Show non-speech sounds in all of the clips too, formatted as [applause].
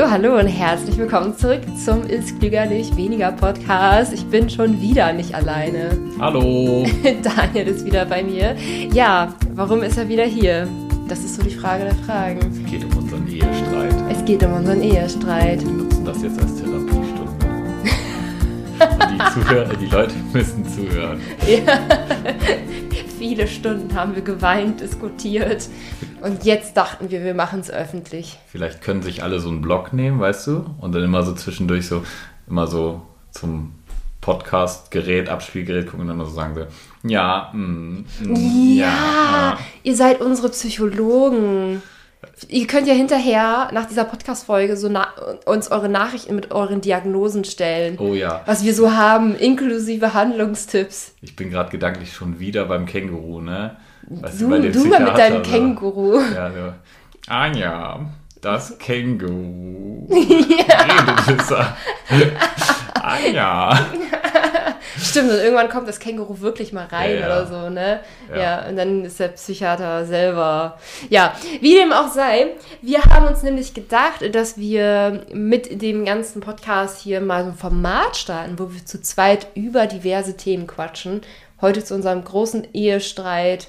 So, hallo und herzlich willkommen zurück zum Ist Klüger nicht weniger Podcast. Ich bin schon wieder nicht alleine. Hallo. [laughs] Daniel ist wieder bei mir. Ja, warum ist er wieder hier? Das ist so die Frage der Fragen. Es geht um unseren Ehestreit. Es geht um unseren Ehestreit. Wir nutzen das jetzt als Therapiestunde. Die, Zuhörer, die Leute müssen zuhören. Ja. [laughs] Viele Stunden haben wir geweint, diskutiert. Und jetzt dachten wir, wir machen es öffentlich. Vielleicht können sich alle so einen Blog nehmen, weißt du? Und dann immer so zwischendurch so, immer so zum Podcast-Gerät, Abspielgerät gucken und dann so sagen so, ja, mm, mm, ja, ja, ihr seid unsere Psychologen. Ihr könnt ja hinterher nach dieser Podcast-Folge so uns eure Nachrichten mit euren Diagnosen stellen. Oh ja. Was wir so haben, inklusive Handlungstipps. Ich bin gerade gedanklich schon wieder beim Känguru, ne? Weißt du, du, mal mit deinem Känguru. Ja, so. Anja, das Känguru. [laughs] ja. Redet Anja. [laughs] Stimmt, und irgendwann kommt das Känguru wirklich mal rein ja, oder so, ne? Ja. ja. und dann ist der Psychiater selber. Ja, wie dem auch sei, wir haben uns nämlich gedacht, dass wir mit dem ganzen Podcast hier mal so ein Format starten, wo wir zu zweit über diverse Themen quatschen. Heute zu unserem großen Ehestreit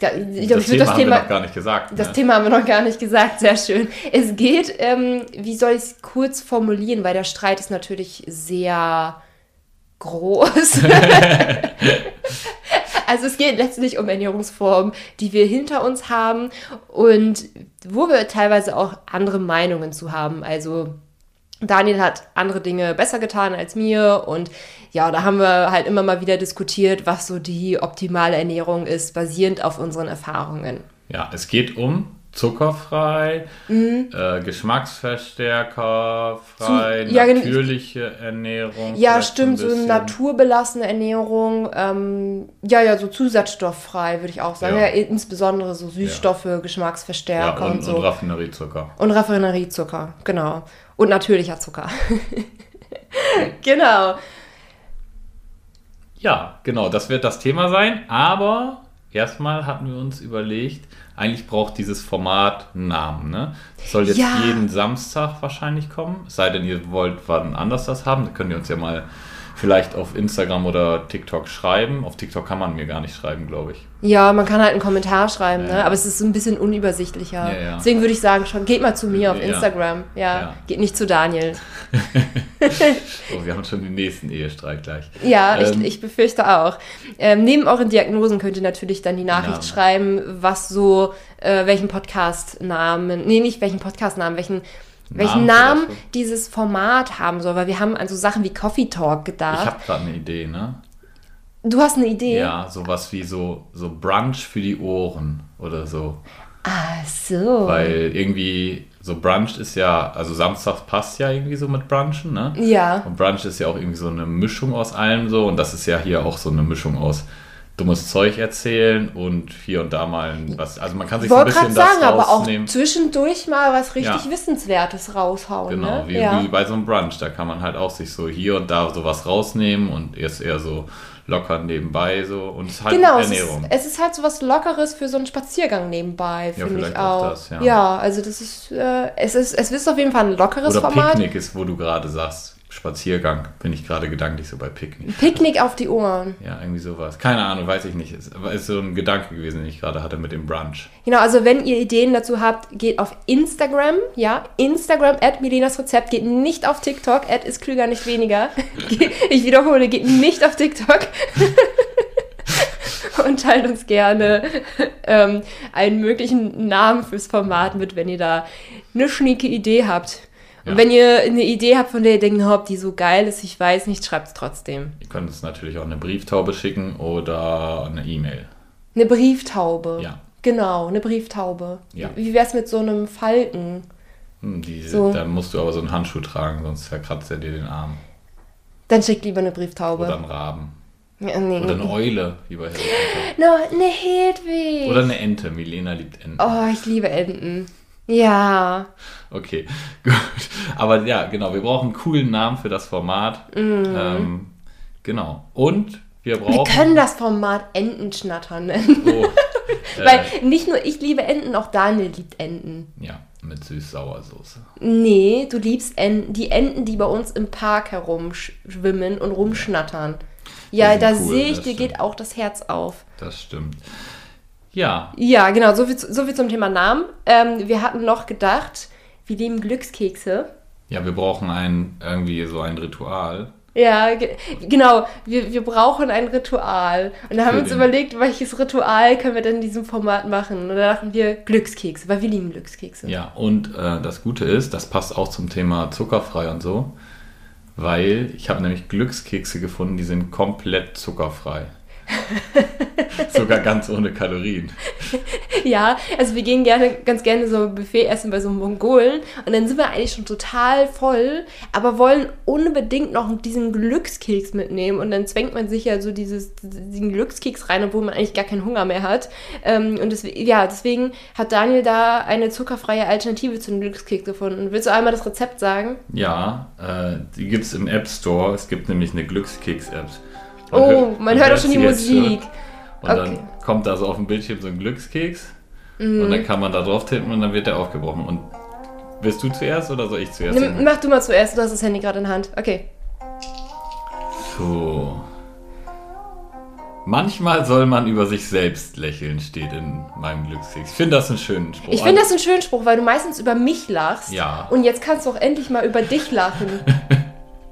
ich glaube, das Thema. Haben wir noch gar nicht gesagt. Das ne? Thema haben wir noch gar nicht gesagt, sehr schön. Es geht, ähm, wie soll ich es kurz formulieren, weil der Streit ist natürlich sehr groß. [laughs] [laughs] also es geht letztlich um Ernährungsformen, die wir hinter uns haben und wo wir teilweise auch andere Meinungen zu haben. Also Daniel hat andere Dinge besser getan als mir und ja, da haben wir halt immer mal wieder diskutiert, was so die optimale Ernährung ist, basierend auf unseren Erfahrungen. Ja, es geht um zuckerfrei, mhm. äh, Geschmacksverstärker frei, Zu, ja, natürliche Ernährung. Ja, stimmt, so eine naturbelassene Ernährung. Ähm, ja, ja, so zusatzstofffrei, würde ich auch sagen. Ja. ja insbesondere so Süßstoffe, ja. Geschmacksverstärker und, und, so. Und Raffineriezucker. Und Raffineriezucker, genau. Und natürlicher Zucker. [laughs] genau. Ja, genau, das wird das Thema sein. Aber erstmal hatten wir uns überlegt, eigentlich braucht dieses Format einen Namen. Ne? Das soll jetzt ja. jeden Samstag wahrscheinlich kommen. Es sei denn, ihr wollt wann anders das haben, dann könnt ihr uns ja mal vielleicht auf Instagram oder TikTok schreiben. Auf TikTok kann man mir gar nicht schreiben, glaube ich. Ja, man kann halt einen Kommentar schreiben, ja. ne? aber es ist so ein bisschen unübersichtlicher. Ja, ja. Deswegen würde ich sagen, schon, geht mal zu mir auf Instagram. Ja, geht nicht zu Daniel. [laughs] [laughs] oh, wir haben schon den nächsten Ehestreit gleich. Ja, ähm, ich, ich, befürchte auch. Ähm, neben euren Diagnosen könnt ihr natürlich dann die Nachricht Namen. schreiben, was so, äh, welchen Podcast-Namen, nee, nicht welchen Podcast-Namen, welchen welchen Namen, Namen dieses Format haben soll, weil wir haben an so Sachen wie Coffee Talk gedacht. Ich habe gerade eine Idee, ne? Du hast eine Idee? Ja, sowas wie so, so Brunch für die Ohren oder so. Ah, so. Weil irgendwie so Brunch ist ja, also Samstag passt ja irgendwie so mit Brunchen, ne? Ja. Und Brunch ist ja auch irgendwie so eine Mischung aus allem so und das ist ja hier auch so eine Mischung aus dummes Zeug erzählen und hier und da mal was. Also man kann sich so ein bisschen sagen, das aber auch zwischendurch mal was richtig ja. Wissenswertes raushauen. Genau, ne? wie, ja. wie, bei so einem Brunch. Da kann man halt auch sich so hier und da sowas rausnehmen und erst eher so locker nebenbei so und es ist halt genau, Ernährung. Es ist, es ist halt so was Lockeres für so einen Spaziergang nebenbei, ja, finde ich auch. auch das, ja. ja. also das ist, äh, es ist, es ist auf jeden Fall ein lockeres Oder Format. Picknick ist, wo du gerade sagst. Spaziergang. Bin ich gerade gedanklich so bei Picknick. Picknick auf die Ohren. Ja, irgendwie sowas. Keine Ahnung, weiß ich nicht. Es ist so ein Gedanke gewesen, den ich gerade hatte mit dem Brunch. Genau, also wenn ihr Ideen dazu habt, geht auf Instagram, ja, Instagram at Milenas Rezept, geht nicht auf TikTok, at ist klüger, nicht weniger. [laughs] ich wiederhole, geht nicht auf TikTok. [laughs] und teilt uns gerne ähm, einen möglichen Namen fürs Format mit, wenn ihr da eine schnieke Idee habt. Und wenn ihr eine Idee habt, von der ihr denkt, ob die so geil ist, ich weiß nicht, schreibt es trotzdem. Ihr könnt uns natürlich auch eine Brieftaube schicken oder eine E-Mail. Eine Brieftaube. Ja. Genau, eine Brieftaube. Ja. Wie wäre es mit so einem Falken? Hm, diese, so. Dann musst du aber so einen Handschuh tragen, sonst verkratzt er dir den Arm. Dann schickt lieber eine Brieftaube. Oder einen Raben. Ja, nee. Oder eine Eule, lieber Hedwig. [laughs] No, eine Hedwig. Oder eine Ente. Milena liebt Enten. Oh, ich liebe Enten. Ja. Okay, [laughs] gut. Aber ja, genau, wir brauchen einen coolen Namen für das Format. Mm. Ähm, genau. Und wir brauchen. Wir können das Format Entenschnatter nennen. Oh, [laughs] äh, Weil nicht nur ich liebe Enten, auch Daniel liebt Enten. Ja. Mit süß-sauer-Soße. Nee, du liebst Enten, die Enten, die bei uns im Park herumschwimmen und rumschnattern. Ja, da cool, sehe ich, dir geht auch das Herz auf. Das stimmt. Ja. Ja, genau, so viel, so viel zum Thema Namen. Ähm, wir hatten noch gedacht, wir lieben Glückskekse. Ja, wir brauchen ein, irgendwie so ein Ritual. Ja, ge genau. Wir, wir brauchen ein Ritual. Und da haben wir uns überlegt, welches Ritual können wir denn in diesem Format machen. Und da dachten wir Glückskekse, weil wir lieben Glückskekse. Ja, und äh, das Gute ist, das passt auch zum Thema zuckerfrei und so, weil ich habe nämlich Glückskekse gefunden, die sind komplett zuckerfrei. [laughs] Sogar ganz ohne Kalorien. [laughs] Ja, also wir gehen gerne, ganz gerne so ein Buffet essen bei so einem Mongolen und dann sind wir eigentlich schon total voll, aber wollen unbedingt noch diesen Glückskeks mitnehmen und dann zwängt man sich ja so dieses, diesen Glückskeks rein, obwohl man eigentlich gar keinen Hunger mehr hat. Ähm, und deswegen, ja, deswegen hat Daniel da eine zuckerfreie Alternative zu den Glückskeks gefunden. Willst du einmal das Rezept sagen? Ja, äh, die gibt es im App Store. Es gibt nämlich eine Glückskeks-App. Man oh, hört, man, man hört auch schon die Musik. Und okay. dann kommt da so auf dem Bildschirm so ein Glückskeks. Mhm. Und dann kann man da drauf tippen und dann wird der aufgebrochen. Und willst du zuerst oder soll ich zuerst? Nimm, mach du mal zuerst, du hast das Handy gerade in der Hand. Okay. So. Manchmal soll man über sich selbst lächeln, steht in meinem Glückskeks. Ich finde das einen schönen Spruch. Ich finde das einen schönen Spruch, weil du meistens über mich lachst. Ja. Und jetzt kannst du auch endlich mal über dich lachen. [laughs]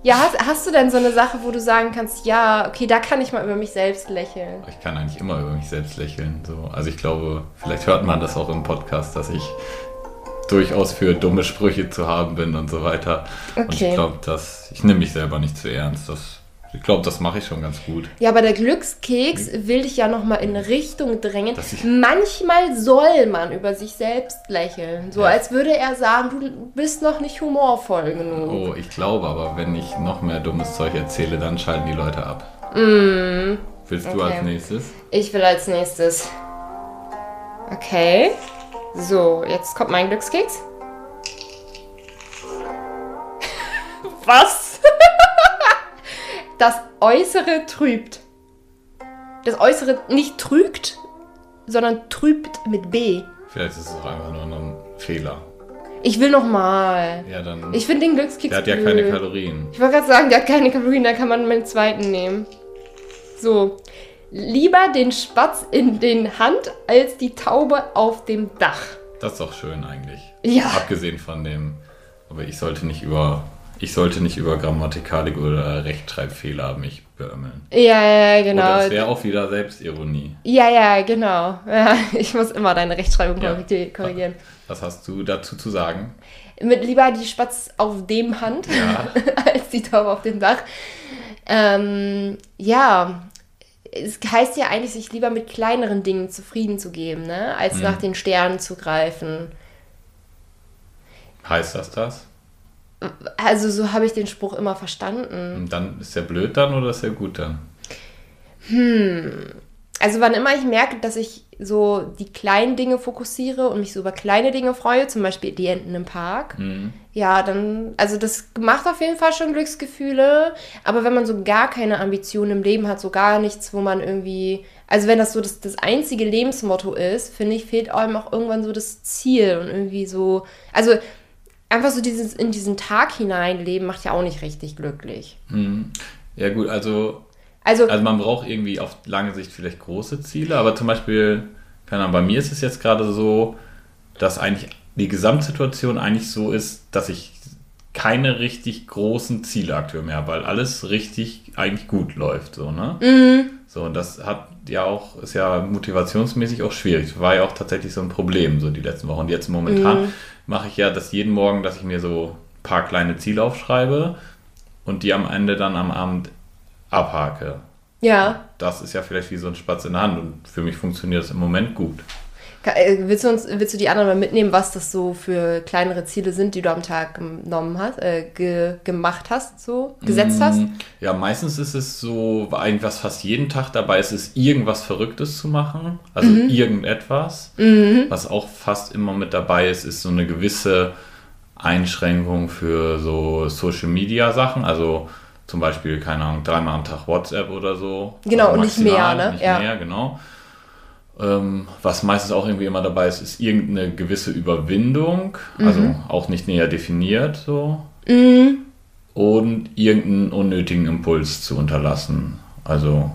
Ja, hast, hast, du denn so eine Sache, wo du sagen kannst, ja, okay, da kann ich mal über mich selbst lächeln? Ich kann eigentlich immer über mich selbst lächeln. So. Also ich glaube, vielleicht hört man das auch im Podcast, dass ich durchaus für dumme Sprüche zu haben bin und so weiter. Okay. Und ich glaube, dass ich nehme mich selber nicht zu ernst. Das ich glaube, das mache ich schon ganz gut. Ja, aber der Glückskeks will dich ja nochmal in Richtung drängen. Manchmal soll man über sich selbst lächeln. So ja. als würde er sagen, du bist noch nicht humorvoll genug. Oh, ich glaube aber, wenn ich noch mehr dummes Zeug erzähle, dann schalten die Leute ab. Mm. Willst okay. du als nächstes? Ich will als nächstes. Okay. So, jetzt kommt mein Glückskeks. [laughs] Was? Das Äußere trübt. Das Äußere nicht trügt, sondern trübt mit B. Vielleicht ist es auch einfach nur ein Fehler. Ich will noch mal. Ja, dann. Ich finde den Glückskeks. Der hat ja keine Kalorien. Ich wollte gerade sagen, der hat keine Kalorien, da kann man meinen zweiten nehmen. So. Lieber den Spatz in den Hand als die Taube auf dem Dach. Das ist doch schön eigentlich. Ja. Abgesehen von dem. Aber ich sollte nicht über ich sollte nicht über Grammatikalik oder Rechtschreibfehler mich beömmeln. Ja, ja, genau. Oder das wäre auch wieder Selbstironie. Ja, ja, genau. [laughs] Ja, ich muss immer deine Rechtschreibung ja. korrigieren. Was hast du dazu zu sagen? Mit lieber die Spatz auf dem Hand ja. [laughs] als die Taube auf dem Dach. Ähm, ja, es heißt ja eigentlich, sich lieber mit kleineren Dingen zufrieden zu geben, ne? als hm. nach den Sternen zu greifen. Heißt das das? Also so habe ich den Spruch immer verstanden. dann ist er blöd dann oder ist er gut dann? Hm. Also wann immer ich merke, dass ich so die kleinen Dinge fokussiere und mich so über kleine Dinge freue, zum Beispiel die Enten im Park, mhm. ja, dann, also das macht auf jeden Fall schon Glücksgefühle. Aber wenn man so gar keine Ambitionen im Leben hat, so gar nichts, wo man irgendwie, also wenn das so das, das einzige Lebensmotto ist, finde ich, fehlt einem auch irgendwann so das Ziel und irgendwie so, also einfach so dieses in diesen Tag hineinleben macht ja auch nicht richtig glücklich. Mhm. Ja gut, also, also, also man braucht irgendwie auf lange Sicht vielleicht große Ziele, aber zum Beispiel, keine Ahnung, bei mir ist es jetzt gerade so, dass eigentlich die Gesamtsituation eigentlich so ist, dass ich keine richtig großen Ziele aktuell mehr habe, weil alles richtig eigentlich gut läuft, so, ne? Mhm. So, und das hat ja auch, ist ja motivationsmäßig auch schwierig. War ja auch tatsächlich so ein Problem, so die letzten Wochen. Und jetzt momentan mhm mache ich ja das jeden Morgen, dass ich mir so ein paar kleine Ziele aufschreibe und die am Ende dann am Abend abhake. Ja. Das ist ja vielleicht wie so ein Spatz in der Hand und für mich funktioniert das im Moment gut. Äh, willst du, uns, willst du die anderen mal mitnehmen, was das so für kleinere Ziele sind, die du am Tag genommen hast, äh, ge, gemacht hast, so gesetzt hast? Mm, ja, meistens ist es so, eigentlich was fast jeden Tag dabei ist, ist irgendwas Verrücktes zu machen. Also mhm. irgendetwas. Mhm. Was auch fast immer mit dabei ist, ist so eine gewisse Einschränkung für so Social Media Sachen. Also zum Beispiel, keine Ahnung, dreimal am Tag WhatsApp oder so. Genau, also und nicht mehr, ne? Nicht ja. mehr, genau. Ähm, was meistens auch irgendwie immer dabei ist, ist irgendeine gewisse Überwindung, also mhm. auch nicht näher definiert so. Mhm. Und irgendeinen unnötigen Impuls zu unterlassen. Also,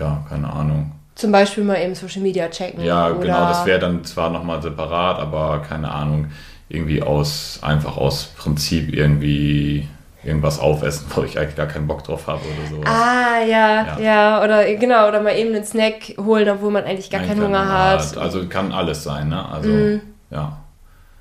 ja, keine Ahnung. Zum Beispiel mal eben Social Media checken. Ja, genau, das wäre dann zwar nochmal separat, aber keine Ahnung, irgendwie aus, einfach aus Prinzip irgendwie irgendwas aufessen, wo ich eigentlich gar keinen Bock drauf habe oder so. Ah, ja, ja, ja, oder genau, oder mal eben einen Snack holen, obwohl man eigentlich gar eigentlich keinen Hunger, Hunger hat. hat. Also kann alles sein, ne? Also, mm. ja.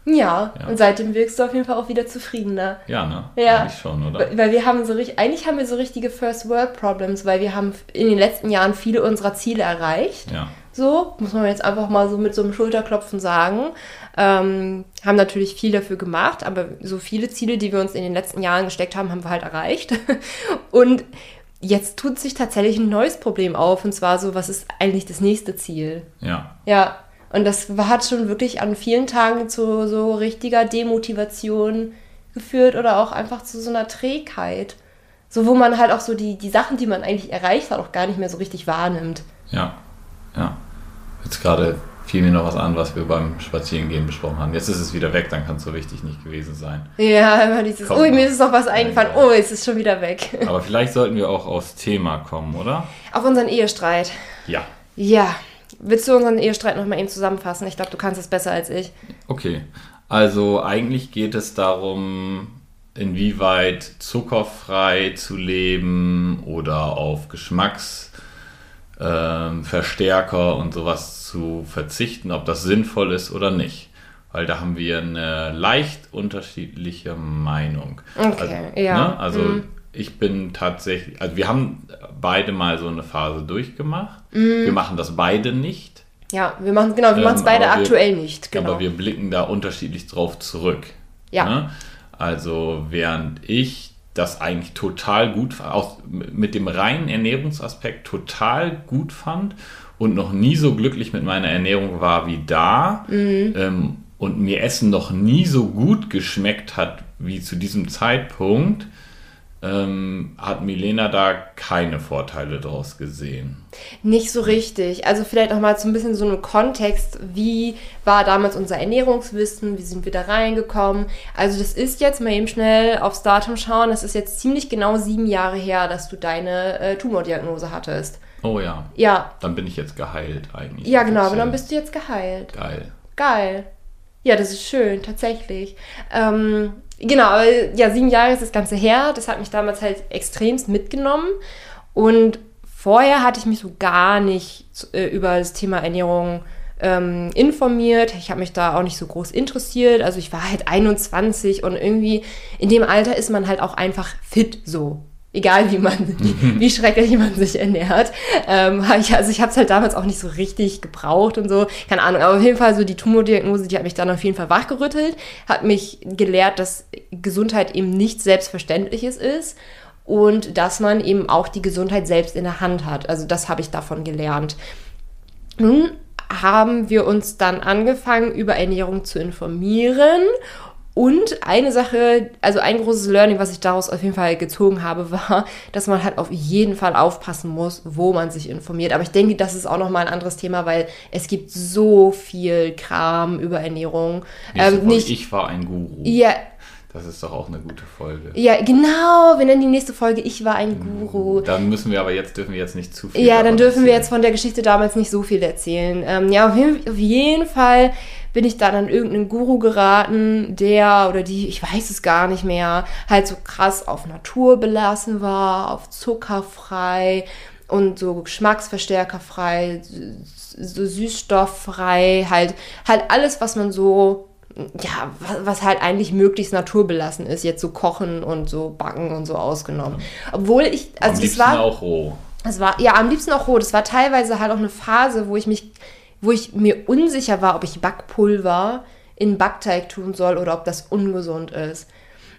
Ja, ja, und seitdem wirkst du auf jeden Fall auch wieder zufriedener. Ja, ne? Ja. Eigentlich schon, oder? Weil wir haben so richtig, eigentlich haben wir so richtige First World Problems, weil wir haben in den letzten Jahren viele unserer Ziele erreicht. Ja. So, muss man jetzt einfach mal so mit so einem Schulterklopfen sagen. Ähm, haben natürlich viel dafür gemacht, aber so viele Ziele, die wir uns in den letzten Jahren gesteckt haben, haben wir halt erreicht. [laughs] und jetzt tut sich tatsächlich ein neues Problem auf, und zwar so, was ist eigentlich das nächste Ziel? Ja. Ja, und das hat schon wirklich an vielen Tagen zu so richtiger Demotivation geführt oder auch einfach zu so einer Trägheit. So, wo man halt auch so die, die Sachen, die man eigentlich erreicht hat, auch gar nicht mehr so richtig wahrnimmt. Ja, ja. Jetzt gerade fiel mir noch was an, was wir beim Spazierengehen besprochen haben. Jetzt ist es wieder weg, dann kann es so wichtig nicht gewesen sein. Ja, immer dieses, Komm, oh, mir ist noch was eingefallen, oh, es ist schon wieder weg. [laughs] Aber vielleicht sollten wir auch aufs Thema kommen, oder? Auf unseren Ehestreit. Ja. Ja, Willst du unseren Ehestreit nochmal eben zusammenfassen? Ich glaube, du kannst es besser als ich. Okay. Also eigentlich geht es darum, inwieweit zuckerfrei zu leben oder auf Geschmacksverstärker ähm, und sowas zu verzichten, ob das sinnvoll ist oder nicht. Weil da haben wir eine leicht unterschiedliche Meinung. Okay, also, ja. Ne? Also mhm ich bin tatsächlich, also wir haben beide mal so eine Phase durchgemacht. Mm. Wir machen das beide nicht. Ja, wir machen genau, wir ähm, machen es beide aktuell nicht. Genau. Aber wir blicken da unterschiedlich drauf zurück. Ja. Ne? Also während ich das eigentlich total gut, auch mit dem reinen Ernährungsaspekt total gut fand und noch nie so glücklich mit meiner Ernährung war wie da mhm. ähm, und mir Essen noch nie so gut geschmeckt hat wie zu diesem Zeitpunkt, ähm, hat Milena da keine Vorteile draus gesehen. Nicht so richtig. Also vielleicht auch mal so ein bisschen so einen Kontext, wie war damals unser Ernährungswissen, wie sind wir da reingekommen. Also das ist jetzt mal eben schnell aufs Datum schauen, das ist jetzt ziemlich genau sieben Jahre her, dass du deine äh, Tumordiagnose hattest. Oh ja. Ja. Dann bin ich jetzt geheilt eigentlich. Ja, genau, aber dann bist du jetzt geheilt. Geil. Geil. Ja, das ist schön, tatsächlich. Ähm, Genau, aber ja, sieben Jahre ist das Ganze her. Das hat mich damals halt extremst mitgenommen. Und vorher hatte ich mich so gar nicht äh, über das Thema Ernährung ähm, informiert. Ich habe mich da auch nicht so groß interessiert. Also ich war halt 21 und irgendwie in dem Alter ist man halt auch einfach fit so egal wie man, wie, [laughs] wie schrecklich man sich ernährt. Ähm, hab ich, also ich habe es halt damals auch nicht so richtig gebraucht und so, keine Ahnung. Aber auf jeden Fall so die Tumordiagnose, die hat mich dann auf jeden Fall wachgerüttelt, hat mich gelehrt, dass Gesundheit eben nichts Selbstverständliches ist und dass man eben auch die Gesundheit selbst in der Hand hat. Also das habe ich davon gelernt. Nun haben wir uns dann angefangen, über Ernährung zu informieren und eine Sache, also ein großes Learning, was ich daraus auf jeden Fall gezogen habe, [laughs] war, dass man halt auf jeden Fall aufpassen muss, wo man sich informiert. Aber ich denke, das ist auch nochmal ein anderes Thema, weil es gibt so viel Kram über Ernährung. Ähm, nicht, ich war ein Guru. Ja. Das ist doch auch eine gute Folge. Ja, genau. Wir nennen die nächste Folge Ich war ein Guru. Dann müssen wir aber jetzt, dürfen wir jetzt nicht zu viel. Ja, dann dürfen erzählen. wir jetzt von der Geschichte damals nicht so viel erzählen. Ähm, ja, auf jeden, auf jeden Fall bin ich dann an irgendeinen Guru geraten, der oder die, ich weiß es gar nicht mehr, halt so krass auf Natur belassen war, auf zuckerfrei und so geschmacksverstärkerfrei, so süßstofffrei, halt, halt alles, was man so, ja, was halt eigentlich möglichst naturbelassen ist, jetzt so kochen und so backen und so ausgenommen. Obwohl ich, also am liebsten war auch roh. Es war, ja, am liebsten auch roh. Das war teilweise halt auch eine Phase, wo ich mich wo ich mir unsicher war, ob ich Backpulver in Backteig tun soll oder ob das ungesund ist.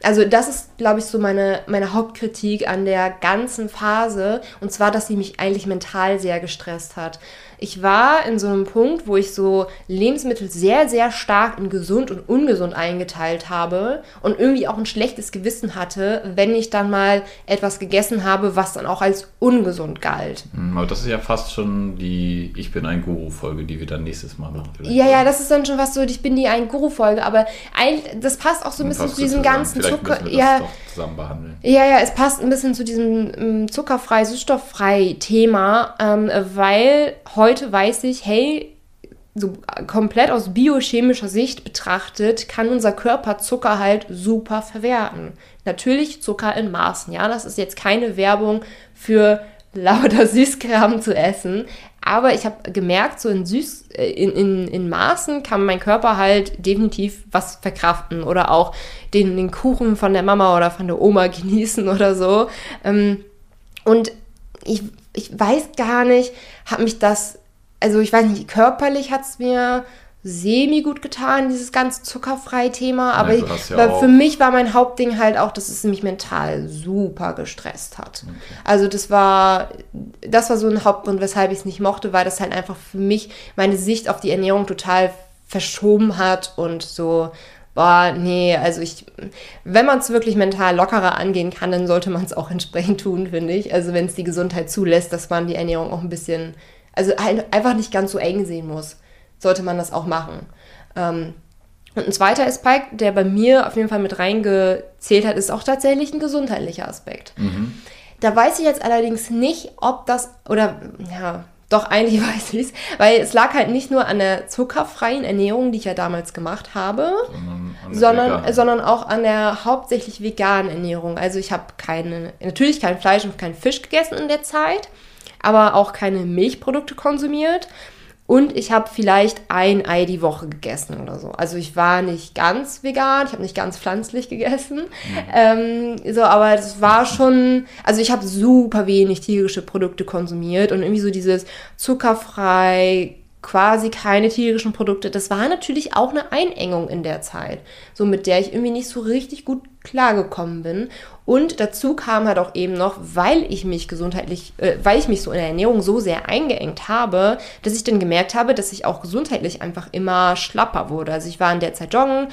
Also das ist, glaube ich, so meine, meine Hauptkritik an der ganzen Phase. Und zwar, dass sie mich eigentlich mental sehr gestresst hat. Ich war in so einem Punkt, wo ich so Lebensmittel sehr, sehr stark in gesund und ungesund eingeteilt habe und irgendwie auch ein schlechtes Gewissen hatte, wenn ich dann mal etwas gegessen habe, was dann auch als ungesund galt. Hm, aber das ist ja fast schon die Ich bin ein Guru-Folge, die wir dann nächstes Mal machen. Ja, ja, das ist dann schon was so, ich bin die ein Guru-Folge, aber ein, das passt auch so ein bisschen zu diesem ganzen Zucker. ja, zusammen behandeln. Ja, ja, es passt ein bisschen zu diesem ähm, zuckerfrei, süßstofffrei Thema, ähm, weil heute weiß ich, hey, so komplett aus biochemischer Sicht betrachtet, kann unser Körper Zucker halt super verwerten. Natürlich Zucker in Maßen, ja, das ist jetzt keine Werbung für lauter [laughs] Süßkram zu essen, aber ich habe gemerkt, so in, Süß, äh, in, in, in Maßen kann mein Körper halt definitiv was verkraften oder auch den, den Kuchen von der Mama oder von der Oma [laughs] genießen oder so. Ähm, und ich, ich weiß gar nicht, hat mich das, also ich weiß nicht, körperlich hat es mir semi gut getan, dieses ganze zuckerfreie Thema. Aber ja, ich, ja für mich war mein Hauptding halt auch, dass es mich mental super gestresst hat. Okay. Also das war, das war so ein Hauptgrund, weshalb ich es nicht mochte, weil das halt einfach für mich meine Sicht auf die Ernährung total verschoben hat und so, boah, nee, also ich, wenn man es wirklich mental lockerer angehen kann, dann sollte man es auch entsprechend tun, finde ich. Also wenn es die Gesundheit zulässt, dass man die Ernährung auch ein bisschen, also einfach nicht ganz so eng sehen muss sollte man das auch machen. Ähm, und ein zweiter Aspekt, der bei mir auf jeden Fall mit reingezählt hat, ist auch tatsächlich ein gesundheitlicher Aspekt. Mhm. Da weiß ich jetzt allerdings nicht, ob das, oder ja, doch eigentlich [laughs] weiß ich es, weil es lag halt nicht nur an der zuckerfreien Ernährung, die ich ja damals gemacht habe, sondern, sondern, sondern auch an der hauptsächlich veganen Ernährung. Also ich habe keine, natürlich kein Fleisch und kein Fisch gegessen in der Zeit, aber auch keine Milchprodukte konsumiert und ich habe vielleicht ein Ei die Woche gegessen oder so. Also ich war nicht ganz vegan, ich habe nicht ganz pflanzlich gegessen. Mhm. Ähm, so, aber es war schon, also ich habe super wenig tierische Produkte konsumiert und irgendwie so dieses zuckerfrei, quasi keine tierischen Produkte. Das war natürlich auch eine Einengung in der Zeit, so mit der ich irgendwie nicht so richtig gut klargekommen bin. Und dazu kam halt auch eben noch, weil ich mich gesundheitlich, äh, weil ich mich so in der Ernährung so sehr eingeengt habe, dass ich dann gemerkt habe, dass ich auch gesundheitlich einfach immer schlapper wurde. Also ich war in der Zeit joggen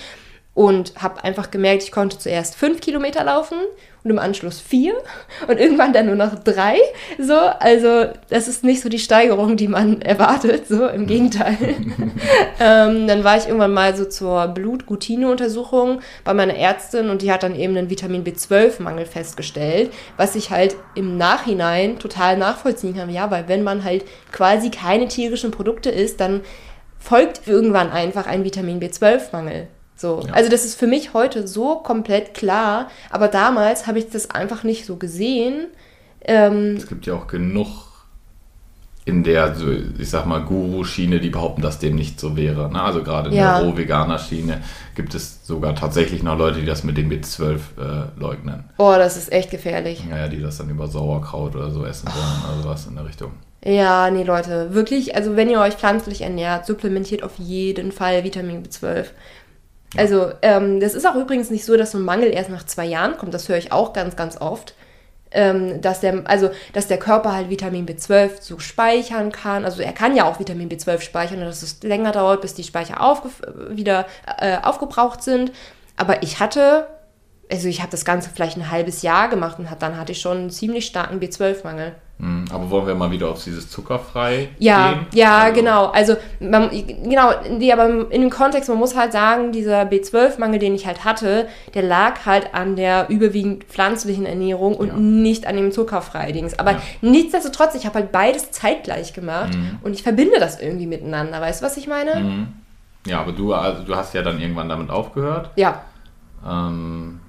und habe einfach gemerkt, ich konnte zuerst fünf Kilometer laufen und im Anschluss vier [laughs] und irgendwann dann nur noch drei. So, also das ist nicht so die Steigerung, die man [laughs] erwartet, so im Gegenteil. [laughs] ähm, dann war ich irgendwann mal so zur Blutgutine-Untersuchung bei meiner Ärztin und die hat dann eben einen Vitamin B12-Mangel festgestellt, was ich halt im Nachhinein total nachvollziehen kann. Ja, weil wenn man halt quasi keine tierischen Produkte isst, dann folgt irgendwann einfach ein Vitamin B12-Mangel. So. Ja. Also das ist für mich heute so komplett klar, aber damals habe ich das einfach nicht so gesehen. Ähm, es gibt ja auch genug in der, so, ich sag mal, Guru-Schiene, die behaupten, dass dem nicht so wäre. Ne? Also gerade in ja. der Roh-Veganer-Schiene gibt es sogar tatsächlich noch Leute, die das mit dem B12 äh, leugnen. Oh, das ist echt gefährlich. Naja, die das dann über Sauerkraut oder so essen wollen oh. oder sowas in der Richtung. Ja, nee, Leute, wirklich, also wenn ihr euch pflanzlich ernährt, supplementiert auf jeden Fall Vitamin B12. Also, ähm, das ist auch übrigens nicht so, dass so ein Mangel erst nach zwei Jahren kommt. Das höre ich auch ganz, ganz oft. Ähm, dass, der, also, dass der Körper halt Vitamin B12 so speichern kann. Also, er kann ja auch Vitamin B12 speichern dass es länger dauert, bis die Speicher wieder äh, aufgebraucht sind. Aber ich hatte, also, ich habe das Ganze vielleicht ein halbes Jahr gemacht und hat, dann hatte ich schon einen ziemlich starken B12-Mangel. Hm, aber wollen wir mal wieder auf dieses zuckerfrei ja, gehen? Ja, also. genau. Also, man, genau, die, aber in dem Kontext, man muss halt sagen, dieser B12-Mangel, den ich halt hatte, der lag halt an der überwiegend pflanzlichen Ernährung und ja. nicht an dem zuckerfrei-Dings. Aber ja. nichtsdestotrotz, ich habe halt beides zeitgleich gemacht mhm. und ich verbinde das irgendwie miteinander. Weißt du, was ich meine? Mhm. Ja, aber du, also, du hast ja dann irgendwann damit aufgehört. Ja. Ähm,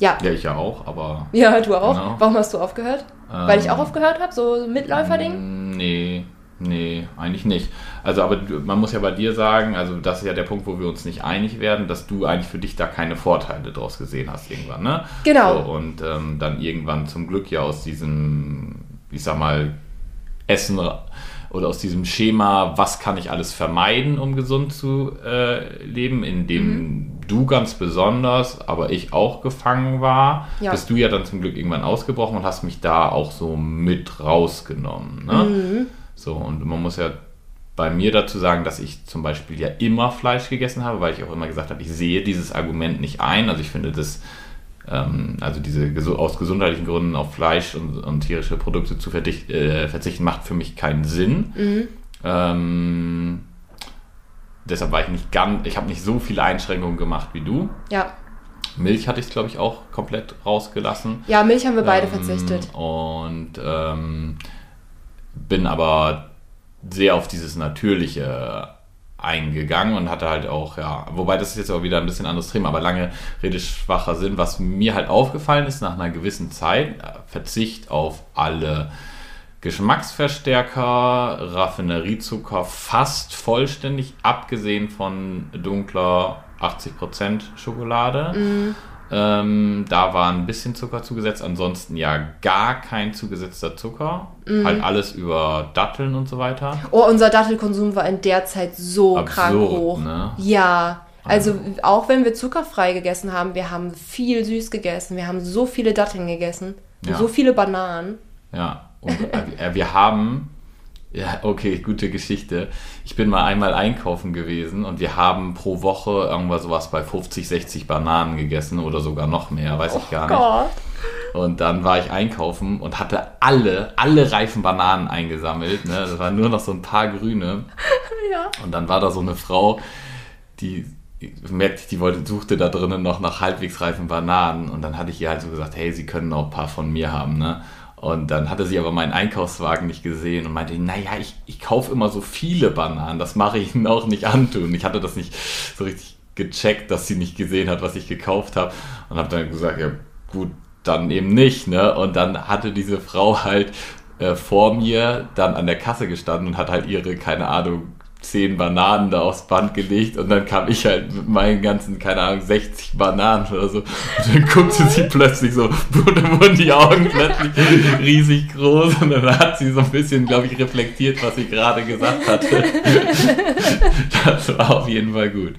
ja. Ja, ich ja auch, aber. Ja, du auch. Genau. Warum hast du aufgehört? Ähm, Weil ich auch aufgehört habe, so Mitläufer-Ding? Mm, nee, nee, eigentlich nicht. Also, aber man muss ja bei dir sagen, also das ist ja der Punkt, wo wir uns nicht einig werden, dass du eigentlich für dich da keine Vorteile draus gesehen hast irgendwann, ne? Genau. So, und ähm, dann irgendwann zum Glück ja aus diesem, ich sag mal, Essen oder aus diesem Schema, was kann ich alles vermeiden, um gesund zu äh, leben, in dem mhm. Du ganz besonders, aber ich auch gefangen war, ja. bist du ja dann zum Glück irgendwann ausgebrochen und hast mich da auch so mit rausgenommen. Ne? Mhm. So, und man muss ja bei mir dazu sagen, dass ich zum Beispiel ja immer Fleisch gegessen habe, weil ich auch immer gesagt habe, ich sehe dieses Argument nicht ein. Also ich finde das, ähm, also diese aus gesundheitlichen Gründen auf Fleisch und, und tierische Produkte zu äh, verzichten, macht für mich keinen Sinn. Mhm. Ähm, deshalb war ich nicht ganz, ich habe nicht so viele Einschränkungen gemacht wie du. Ja. Milch hatte ich, glaube ich, auch komplett rausgelassen. Ja, Milch haben wir beide ähm, verzichtet. Und ähm, bin aber sehr auf dieses Natürliche eingegangen und hatte halt auch, ja, wobei das ist jetzt auch wieder ein bisschen anderes Thema, aber lange Rede schwacher Sinn. Was mir halt aufgefallen ist nach einer gewissen Zeit, Verzicht auf alle Geschmacksverstärker, Raffineriezucker fast vollständig, abgesehen von dunkler 80% Schokolade. Mhm. Ähm, da war ein bisschen Zucker zugesetzt, ansonsten ja gar kein zugesetzter Zucker. Mhm. Halt alles über Datteln und so weiter. Oh, unser Dattelkonsum war in der Zeit so Absurd, krank hoch. Ne? Ja. Also auch wenn wir zuckerfrei gegessen haben, wir haben viel süß gegessen, wir haben so viele Datteln gegessen, ja. so viele Bananen. Ja, und äh, wir haben ja, okay, gute Geschichte. Ich bin mal einmal einkaufen gewesen und wir haben pro Woche irgendwas sowas bei 50, 60 Bananen gegessen oder sogar noch mehr, weiß ich oh gar Gott. nicht. Und dann war ich einkaufen und hatte alle, alle reifen Bananen eingesammelt. Ne? Das waren nur noch so ein paar grüne. [laughs] Ja. Und dann war da so eine Frau, die merkte ich, die wollte, suchte da drinnen noch nach halbwegs reifen Bananen. Und dann hatte ich ihr halt so gesagt, hey, sie können auch ein paar von mir haben. Ne? Und dann hatte sie aber meinen Einkaufswagen nicht gesehen und meinte, naja, ich, ich kaufe immer so viele Bananen, das mache ich ihnen auch nicht antun. Ich hatte das nicht so richtig gecheckt, dass sie nicht gesehen hat, was ich gekauft habe. Und habe dann gesagt, ja gut, dann eben nicht. Ne? Und dann hatte diese Frau halt äh, vor mir dann an der Kasse gestanden und hat halt ihre, keine Ahnung, zehn Bananen da aufs Band gelegt und dann kam ich halt mit meinen ganzen, keine Ahnung, 60 Bananen oder so. Und dann guckte sie plötzlich so, dann wurden die Augen plötzlich riesig groß und dann hat sie so ein bisschen, glaube ich, reflektiert, was ich gerade gesagt hatte. das war auf jeden Fall gut.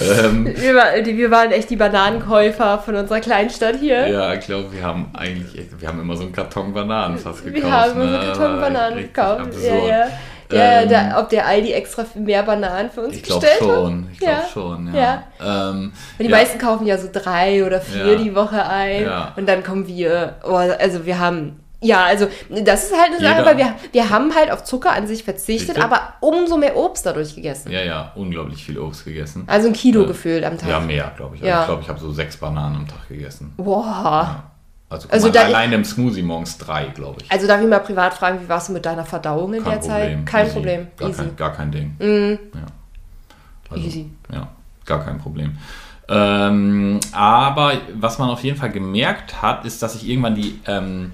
Ähm, wir, war, wir, waren echt die Bananenkäufer von unserer Kleinstadt hier. Ja, ich glaube, wir haben eigentlich echt, wir haben immer so einen Karton Bananen fast gekauft. Wir haben ne? so einen Karton Bananen gekauft. Absurd. Ja, ja. Ja, ähm, da, ob der Aldi extra mehr Bananen für uns bestellt schon, hat? Ich glaube schon, ja. ja. Ähm, die ja. meisten kaufen ja so drei oder vier die Woche ein. Und dann kommen wir, oh, also wir haben ja, also das ist halt eine Sache, weil wir, wir haben halt auf Zucker an sich verzichtet, Bitte? aber umso mehr Obst dadurch gegessen. Ja, ja, unglaublich viel Obst gegessen. Also ein Kilo äh, gefühlt am Tag. Ja, mehr, glaube ich. Also ja. Ich glaube, ich habe so sechs Bananen am Tag gegessen. Boah. Ja. Also, also da, allein im Smoothie morgens drei, glaube ich. Also darf ich mal privat fragen, wie warst du mit deiner Verdauung in kein der Problem. Zeit? Kein Easy. Problem. Gar, Easy. Kein, gar kein Ding. Mm. Ja. Also, Easy. Ja, gar kein Problem. Ähm, aber was man auf jeden Fall gemerkt hat, ist, dass sich irgendwann die, ähm,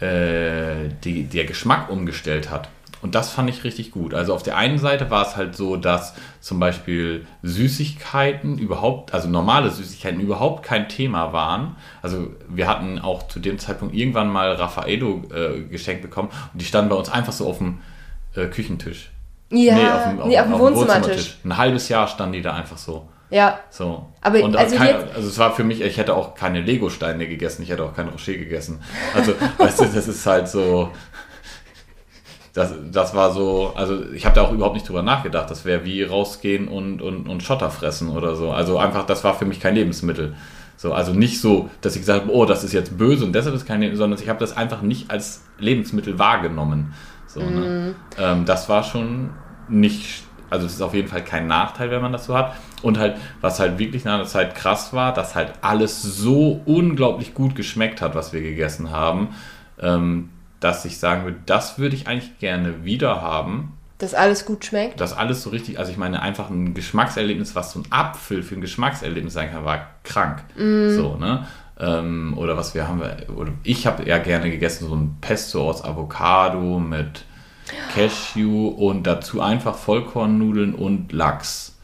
äh, die, der Geschmack umgestellt hat. Und das fand ich richtig gut. Also auf der einen Seite war es halt so, dass zum Beispiel Süßigkeiten überhaupt, also normale Süßigkeiten überhaupt kein Thema waren. Also wir hatten auch zu dem Zeitpunkt irgendwann mal Raffaello äh, geschenkt bekommen und die standen bei uns einfach so auf dem äh, Küchentisch. Ja, nee, auf dem, auf, nee, auf dem Wohnzimmertisch. Wohnzimmertisch. Ein halbes Jahr standen die da einfach so. Ja. So. Aber und also, kein, also es war für mich, ich hätte auch keine Lego-Steine gegessen, ich hätte auch kein Rocher gegessen. Also, [laughs] weißt du, das ist halt so, das, das war so, also ich habe da auch überhaupt nicht drüber nachgedacht. Das wäre wie rausgehen und, und, und Schotter fressen oder so. Also einfach, das war für mich kein Lebensmittel. So, also nicht so, dass ich gesagt habe, oh, das ist jetzt böse und deshalb ist kein Lebensmittel, sondern ich habe das einfach nicht als Lebensmittel wahrgenommen. So, ne? mm. ähm, das war schon nicht, also es ist auf jeden Fall kein Nachteil, wenn man das so hat. Und halt, was halt wirklich nach einer Zeit krass war, dass halt alles so unglaublich gut geschmeckt hat, was wir gegessen haben. Ähm, dass ich sagen würde, das würde ich eigentlich gerne wieder haben. Dass alles gut schmeckt? Dass alles so richtig, also ich meine, einfach ein Geschmackserlebnis, was so ein Apfel für ein Geschmackserlebnis sein kann, war krank. Mm. So, ne? Ähm, oder was wir haben, oder ich habe eher gerne gegessen, so ein Pesto aus Avocado mit Cashew und dazu einfach Vollkornnudeln und Lachs.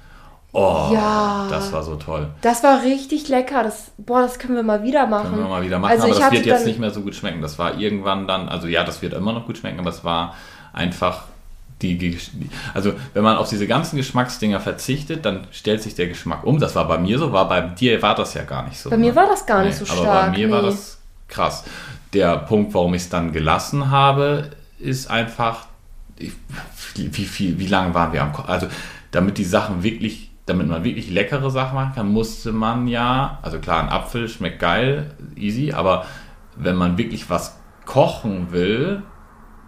Oh, ja. das war so toll. Das war richtig lecker. Das, boah, das können wir mal wieder machen. Können wir mal wieder machen, also aber das wird jetzt nicht mehr so gut schmecken. Das war irgendwann dann, also ja, das wird immer noch gut schmecken, aber es war einfach die, also wenn man auf diese ganzen Geschmacksdinger verzichtet, dann stellt sich der Geschmack um. Das war bei mir so, war bei dir war das ja gar nicht so. Bei mir ne? war das gar nicht so stark. Aber bei mir nee. war das krass. Der Punkt, warum ich es dann gelassen habe, ist einfach wie, viel, wie lange waren wir am Kochen? Also, damit die Sachen wirklich, damit man wirklich leckere Sachen machen kann, musste man ja, also klar, ein Apfel schmeckt geil, easy, aber wenn man wirklich was kochen will,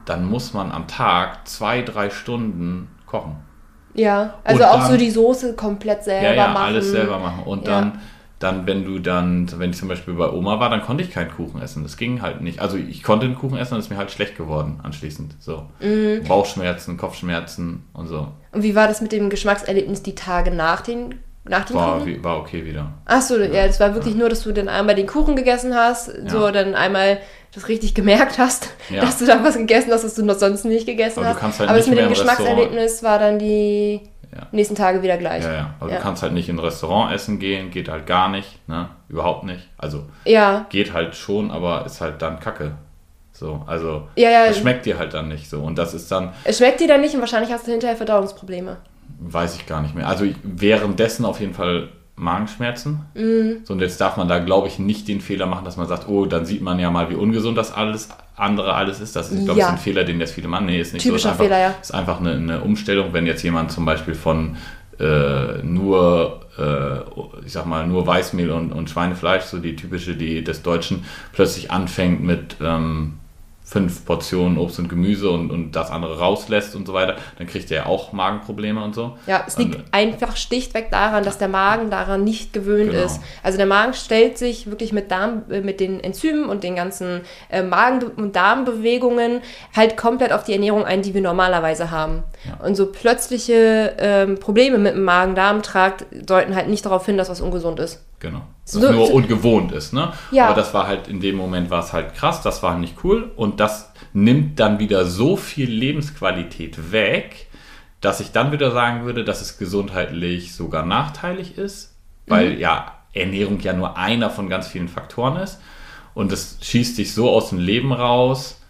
dann muss man am Tag zwei, drei Stunden kochen. Ja, also und auch dann, so die Soße komplett selber ja, ja, machen. alles selber machen. Und ja. dann, dann, wenn du dann, wenn ich zum Beispiel bei Oma war, dann konnte ich keinen Kuchen essen. Das ging halt nicht. Also ich konnte den Kuchen essen und es ist mir halt schlecht geworden anschließend. So. Mhm. Bauchschmerzen, Kopfschmerzen und so. Und wie war das mit dem Geschmackserlebnis die Tage nach den nach dem war, Kuchen? war okay wieder. Achso, ja, ja das war wirklich ja. nur, dass du dann einmal den Kuchen gegessen hast, ja. so dann einmal das richtig gemerkt hast, [laughs] ja. dass du da was gegessen hast, was du noch sonst nicht gegessen Aber hast. Halt Aber das mit dem Geschmackserlebnis war dann die ja. nächsten Tage wieder gleich. Ja, ja. Aber ja. du kannst halt nicht in ein Restaurant essen gehen, geht halt gar nicht, ne? Überhaupt nicht. Also ja. geht halt schon, aber ist halt dann Kacke. So, also ja, ja. es schmeckt dir halt dann nicht so. Und das ist dann. Es schmeckt dir dann nicht und wahrscheinlich hast du hinterher Verdauungsprobleme. Weiß ich gar nicht mehr. Also währenddessen auf jeden Fall Magenschmerzen. Mhm. So, und jetzt darf man da, glaube ich, nicht den Fehler machen, dass man sagt, oh, dann sieht man ja mal, wie ungesund das alles andere alles ist. Das ist, ich glaube, ja. ist ein Fehler, den jetzt viele machen. Nee, ist nicht Typischer so. Ist Fehler, ja. ist einfach eine, eine, Umstellung, wenn jetzt jemand zum Beispiel von äh, nur, äh, ich sag mal, nur Weißmehl und, und Schweinefleisch, so die typische Diät des Deutschen, plötzlich anfängt mit ähm, fünf Portionen Obst und Gemüse und, und das andere rauslässt und so weiter, dann kriegt er ja auch Magenprobleme und so. Ja, es liegt und, einfach stichtweg daran, dass der Magen daran nicht gewöhnt genau. ist. Also der Magen stellt sich wirklich mit, Darm, äh, mit den Enzymen und den ganzen äh, Magen- und Darmbewegungen halt komplett auf die Ernährung ein, die wir normalerweise haben. Ja. Und so plötzliche ähm, Probleme mit dem Magen-Darm-Trakt deuten halt nicht darauf hin, dass was ungesund ist. Genau. Was so, nur ungewohnt ist, ne? Ja. Aber das war halt in dem Moment war es halt krass, das war nicht cool und das nimmt dann wieder so viel Lebensqualität weg, dass ich dann wieder sagen würde, dass es gesundheitlich sogar nachteilig ist, weil mhm. ja Ernährung ja nur einer von ganz vielen Faktoren ist und es schießt dich so aus dem Leben raus,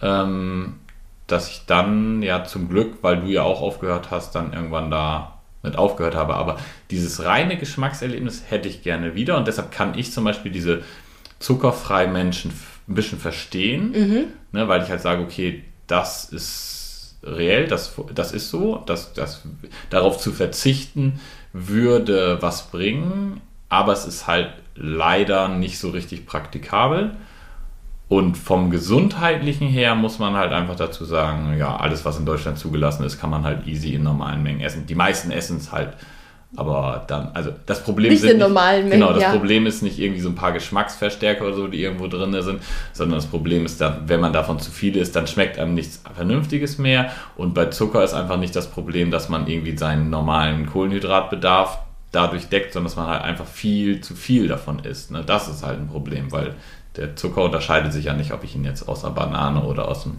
ähm, dass ich dann ja zum Glück, weil du ja auch aufgehört hast, dann irgendwann da mit aufgehört habe. Aber dieses reine Geschmackserlebnis hätte ich gerne wieder und deshalb kann ich zum Beispiel diese zuckerfreien Menschen ein bisschen verstehen, mhm. ne, weil ich halt sage, okay, das ist reell, das, das ist so, das, das, darauf zu verzichten würde was bringen, aber es ist halt leider nicht so richtig praktikabel. Und vom Gesundheitlichen her muss man halt einfach dazu sagen, ja, alles, was in Deutschland zugelassen ist, kann man halt easy in normalen Mengen essen. Die meisten essen es halt, aber dann, also das Problem nicht sind in normalen Mengen. Genau, das ja. Problem ist nicht irgendwie so ein paar Geschmacksverstärker oder so, die irgendwo drin sind, sondern das Problem ist dann, wenn man davon zu viel isst, dann schmeckt einem nichts Vernünftiges mehr. Und bei Zucker ist einfach nicht das Problem, dass man irgendwie seinen normalen Kohlenhydratbedarf dadurch deckt, sondern dass man halt einfach viel zu viel davon isst. Ne? Das ist halt ein Problem, weil der Zucker unterscheidet sich ja nicht, ob ich ihn jetzt aus einer Banane oder aus dem,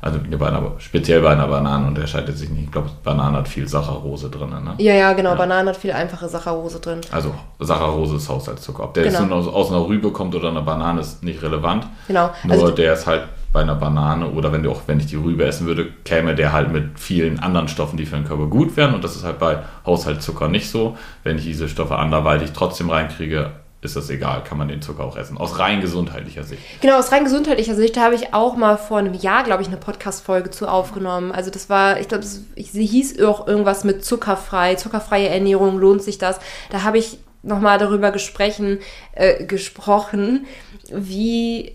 also bei einer, speziell bei einer Banane unterscheidet sich nicht. Ich glaube, Banane hat viel Saccharose drin. Ne? Ja, ja, genau. Ja. Banane hat viel einfache Saccharose drin. Also Saccharose ist Haushaltszucker. Ob der genau. jetzt nur aus, einer Rübe kommt oder einer Banane, ist nicht relevant. Genau. Nur also, der ist halt bei einer Banane oder wenn du auch, wenn ich die Rübe essen würde, käme der halt mit vielen anderen Stoffen, die für den Körper gut wären. Und das ist halt bei Haushaltszucker nicht so. Wenn ich diese Stoffe anderweitig trotzdem reinkriege, ist das egal, kann man den Zucker auch essen. Aus rein gesundheitlicher Sicht. Genau, aus rein gesundheitlicher Sicht, da habe ich auch mal vor einem Jahr, glaube ich, eine Podcast-Folge zu aufgenommen. Also das war, ich glaube, sie hieß auch irgendwas mit zuckerfrei, zuckerfreie Ernährung, lohnt sich das? Da habe ich nochmal darüber gesprochen, äh, gesprochen, wie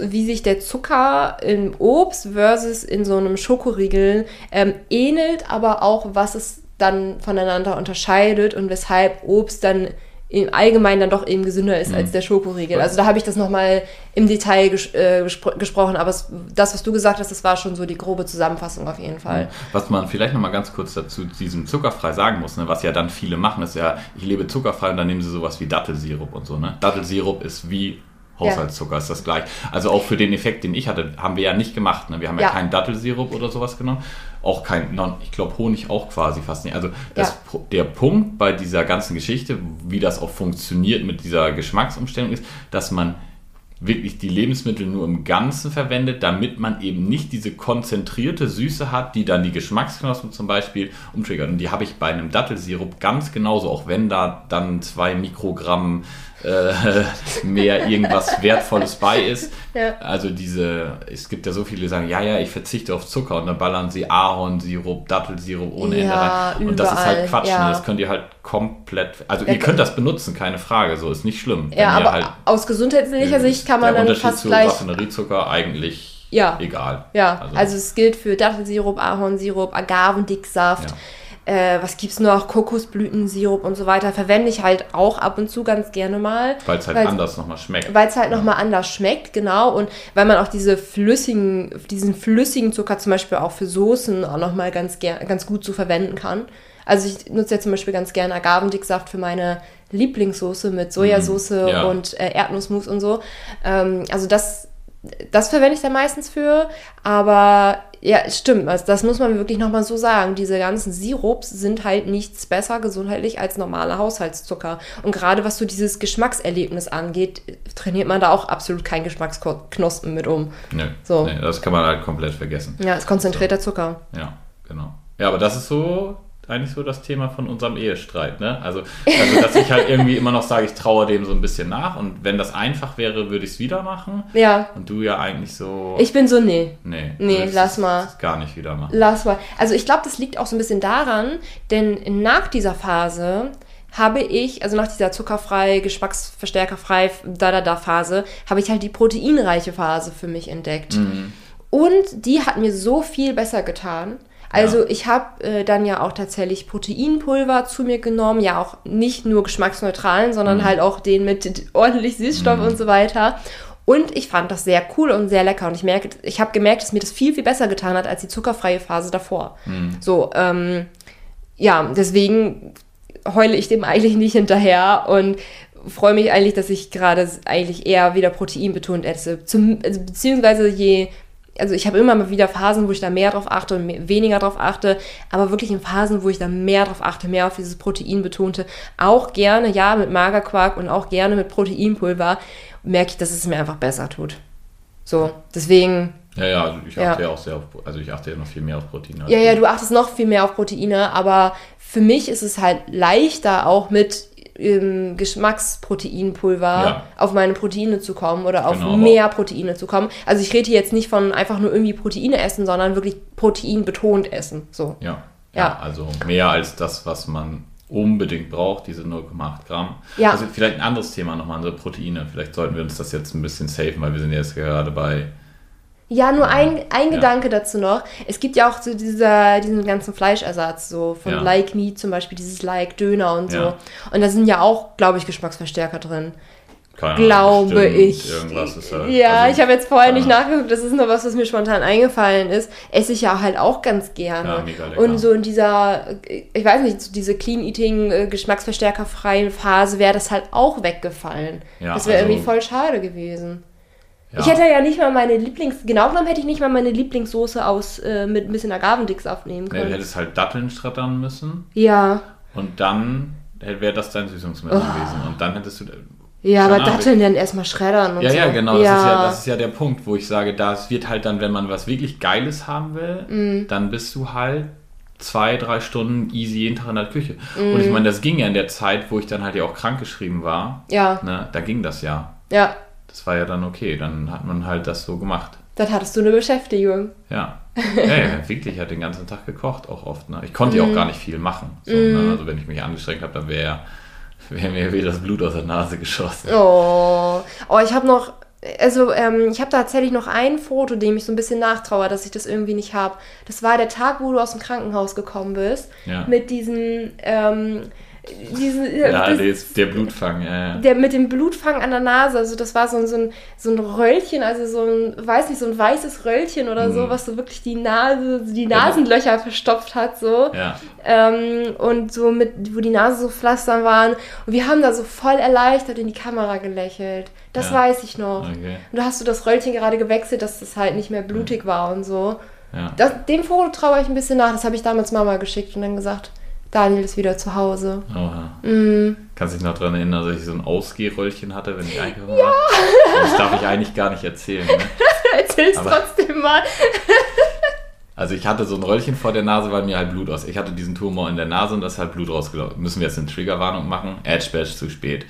wie sich der Zucker im Obst versus in so einem Schokoriegel ähm, ähnelt, aber auch was es dann voneinander unterscheidet und weshalb Obst dann im Allgemeinen dann doch eben gesünder ist mhm. als der Schokoriegel. Also da habe ich das nochmal im Detail ges äh, gespro gesprochen, aber es, das, was du gesagt hast, das war schon so die grobe Zusammenfassung auf jeden Fall. Was man vielleicht nochmal ganz kurz dazu diesem zuckerfrei sagen muss, ne, was ja dann viele machen, ist ja, ich lebe zuckerfrei und dann nehmen sie sowas wie Dattelsirup und so. Ne? Dattelsirup ist wie Haushaltszucker, ist das gleich. Also auch für den Effekt, den ich hatte, haben wir ja nicht gemacht. Ne? Wir haben ja, keinen Dattelsirup oder sowas genommen. Auch kein, ich glaube Honig auch quasi fast nicht. Also das, der Punkt bei dieser ganzen Geschichte, wie das auch funktioniert mit dieser Geschmacksumstellung ist, dass man wirklich die Lebensmittel nur im Ganzen verwendet, damit man eben nicht diese konzentrierte Süße hat, die dann die Geschmacksknospen zum Beispiel umtriggert. Und die habe ich bei einem Dattelsirup ganz genauso, auch wenn da dann zwei Mikrogramm äh, [laughs] mehr irgendwas Wertvolles bei ist. [laughs] Ja. Also diese, es gibt ja so viele, die sagen, ja, ja, ich verzichte auf Zucker und dann ballern sie Ahornsirup, Dattelsirup ohne Ende rein. Und überall, das ist halt Quatsch. Ja. Ne? Das könnt ihr halt komplett, also ihr könnt das benutzen, keine Frage, so ist nicht schlimm. Ja, aber halt, aus gesundheitlicher Sicht kann man dann fast gleich... Raffineriezucker eigentlich ja. egal. Ja, also, also, es gilt für Dattelsirup, Ahornsirup, Agavendicksaft. Ja äh, was gibt's noch? Kokosblütensirup und so weiter. Verwende ich halt auch ab und zu ganz gerne mal. Weil es halt anders nochmal schmeckt. Weil es halt ja. nochmal anders schmeckt, genau. Und weil man auch diese flüssigen, diesen flüssigen Zucker zum Beispiel auch für Soßen auch nochmal ganz, ganz gut zu verwenden kann. Also ich nutze ja zum Beispiel ganz gerne Agavendicksaft für meine Lieblingssoße mit Sojasauce mm, ja. und äh, Erdnussmus und so. Ähm, also das das verwende ich da meistens für, aber ja, stimmt, also das muss man wirklich nochmal so sagen. Diese ganzen Sirups sind halt nichts besser gesundheitlich als normaler Haushaltszucker. Und gerade was so dieses Geschmackserlebnis angeht, trainiert man da auch absolut keinen Geschmacksknospen mit um. Nee, so. nee das kann man halt komplett vergessen. Ja, ist konzentrierter so. Zucker. Ja, genau. Ja, aber das ist so eigentlich so das Thema von unserem Ehestreit. Ne? Also, also, dass ich halt irgendwie immer noch sage, ich traue dem so ein bisschen nach und wenn das einfach wäre, würde ich es wieder machen. Ja. Und du ja eigentlich so. Ich bin so, nee. Nee. Nee, lass mal. Gar nicht wieder machen. Lass mal. Also, ich glaube, das liegt auch so ein bisschen daran, denn nach dieser Phase habe ich, also nach dieser zuckerfrei, geschmacksverstärkerfrei, da da da Phase, habe ich halt die proteinreiche Phase für mich entdeckt. Mhm. Und die hat mir so viel besser getan. Also ja. ich habe äh, dann ja auch tatsächlich Proteinpulver zu mir genommen, ja auch nicht nur geschmacksneutralen, sondern mhm. halt auch den mit [laughs] ordentlich Süßstoff mhm. und so weiter. Und ich fand das sehr cool und sehr lecker. Und ich merke, ich habe gemerkt, dass mir das viel, viel besser getan hat als die zuckerfreie Phase davor. Mhm. So, ähm, ja, deswegen heule ich dem [laughs] eigentlich nicht hinterher und freue mich eigentlich, dass ich gerade eigentlich eher wieder proteinbetont esse. Zum, also, beziehungsweise je also ich habe immer mal wieder Phasen, wo ich da mehr drauf achte und mehr, weniger drauf achte, aber wirklich in Phasen, wo ich da mehr drauf achte, mehr auf dieses Protein betonte, auch gerne, ja, mit Magerquark und auch gerne mit Proteinpulver, merke ich, dass es mir einfach besser tut. So, deswegen. Ja, ja, also ich achte ja, ja auch sehr auf, also ich achte ja noch viel mehr auf Proteine. Ja, ja, du achtest noch viel mehr auf Proteine, aber für mich ist es halt leichter auch mit ähm, Geschmacksproteinpulver ja. auf meine Proteine zu kommen oder auf genau, mehr Proteine zu kommen. Also ich rede hier jetzt nicht von einfach nur irgendwie Proteine essen, sondern wirklich proteinbetont essen. So. Ja. ja. ja also mehr als das, was man unbedingt braucht, diese 0,8 Gramm. Ja. Also vielleicht ein anderes Thema nochmal, andere Proteine. Vielleicht sollten wir uns das jetzt ein bisschen safen, weil wir sind jetzt gerade bei ja, nur ein, ein ja. Gedanke dazu noch. Es gibt ja auch so dieser, diesen ganzen Fleischersatz, so von ja. Like Meat zum Beispiel, dieses Like Döner und so. Und da sind ja auch, glaube ich, Geschmacksverstärker drin. Keine glaube Ahnung, ich. Halt, ja, also, ich habe jetzt vorher nicht nachgeguckt, das ist nur was, was mir spontan eingefallen ist. Esse ich ja halt auch ganz gerne. Ja. Und so in dieser, ich weiß nicht, so diese Clean Eating, äh, geschmacksverstärkerfreien Phase wäre das halt auch weggefallen. Ja, das wäre also, irgendwie voll schade gewesen. Ja. Ich hätte ja nicht mal meine Lieblings... Genau genommen hätte ich nicht mal meine Lieblingssoße aus äh, mit ein bisschen Agavendicksaft nehmen können. Nee, du hättest halt Datteln strattern müssen. Ja. Und dann wäre das dein Süßungsmittel oh. gewesen. Und dann hättest du... Ja, aber Datteln dann erstmal schreddern und ja, so. Ja, genau. Ja. Das, ist ja, das ist ja der Punkt, wo ich sage, das wird halt dann, wenn man was wirklich Geiles haben will, mm. dann bist du halt zwei, drei Stunden easy jeden Tag in der Küche. Mm. Und ich meine, das ging ja in der Zeit, wo ich dann halt ja auch krankgeschrieben war. Ja. Ne, da ging das ja. Ja das war ja dann okay. Dann hat man halt das so gemacht. Dann hattest du eine Beschäftigung. Ja. Ja, ja [laughs] wirklich, ich habe den ganzen Tag gekocht, auch oft. Ne? Ich konnte ja auch mhm. gar nicht viel machen. So, mm. ne? Also wenn ich mich angestrengt habe, dann wäre wär mir wieder das Blut aus der Nase geschossen. Oh, oh ich habe noch, also ähm, ich habe tatsächlich noch ein Foto, dem ich so ein bisschen nachtraue, dass ich das irgendwie nicht habe. Das war der Tag, wo du aus dem Krankenhaus gekommen bist. Ja. Mit diesen... Ähm, diese, ja, das, der, der Blutfang, ja, ja. Der mit dem Blutfang an der Nase, also das war so, so, ein, so ein Röllchen, also so ein, weiß nicht, so ein weißes Röllchen oder mhm. so, was so wirklich die Nase, die. Nasenlöcher verstopft hat, so. Ja. Ähm, und so mit, wo die Nase so pflastern waren. Und wir haben da so voll erleichtert in die Kamera gelächelt. Das ja. weiß ich noch. Okay. Und da hast du das Röllchen gerade gewechselt, dass das halt nicht mehr blutig war und so. Ja. Das, dem Foto traue ich ein bisschen nach. Das habe ich damals Mama geschickt und dann gesagt, Daniel ist wieder zu Hause. Oha. Mm. Kannst du dich noch daran erinnern, dass ich so ein Ausgehröllchen hatte, wenn ich einkaufen ja. war? Das darf ich eigentlich gar nicht erzählen. Ne? [laughs] Erzähl's Aber, trotzdem mal. [laughs] also ich hatte so ein Röllchen vor der Nase, weil mir halt Blut aus. Ich hatte diesen Tumor in der Nase und da ist halt Blut rausgelaufen. Müssen wir jetzt eine Triggerwarnung machen? Edge Badge zu spät.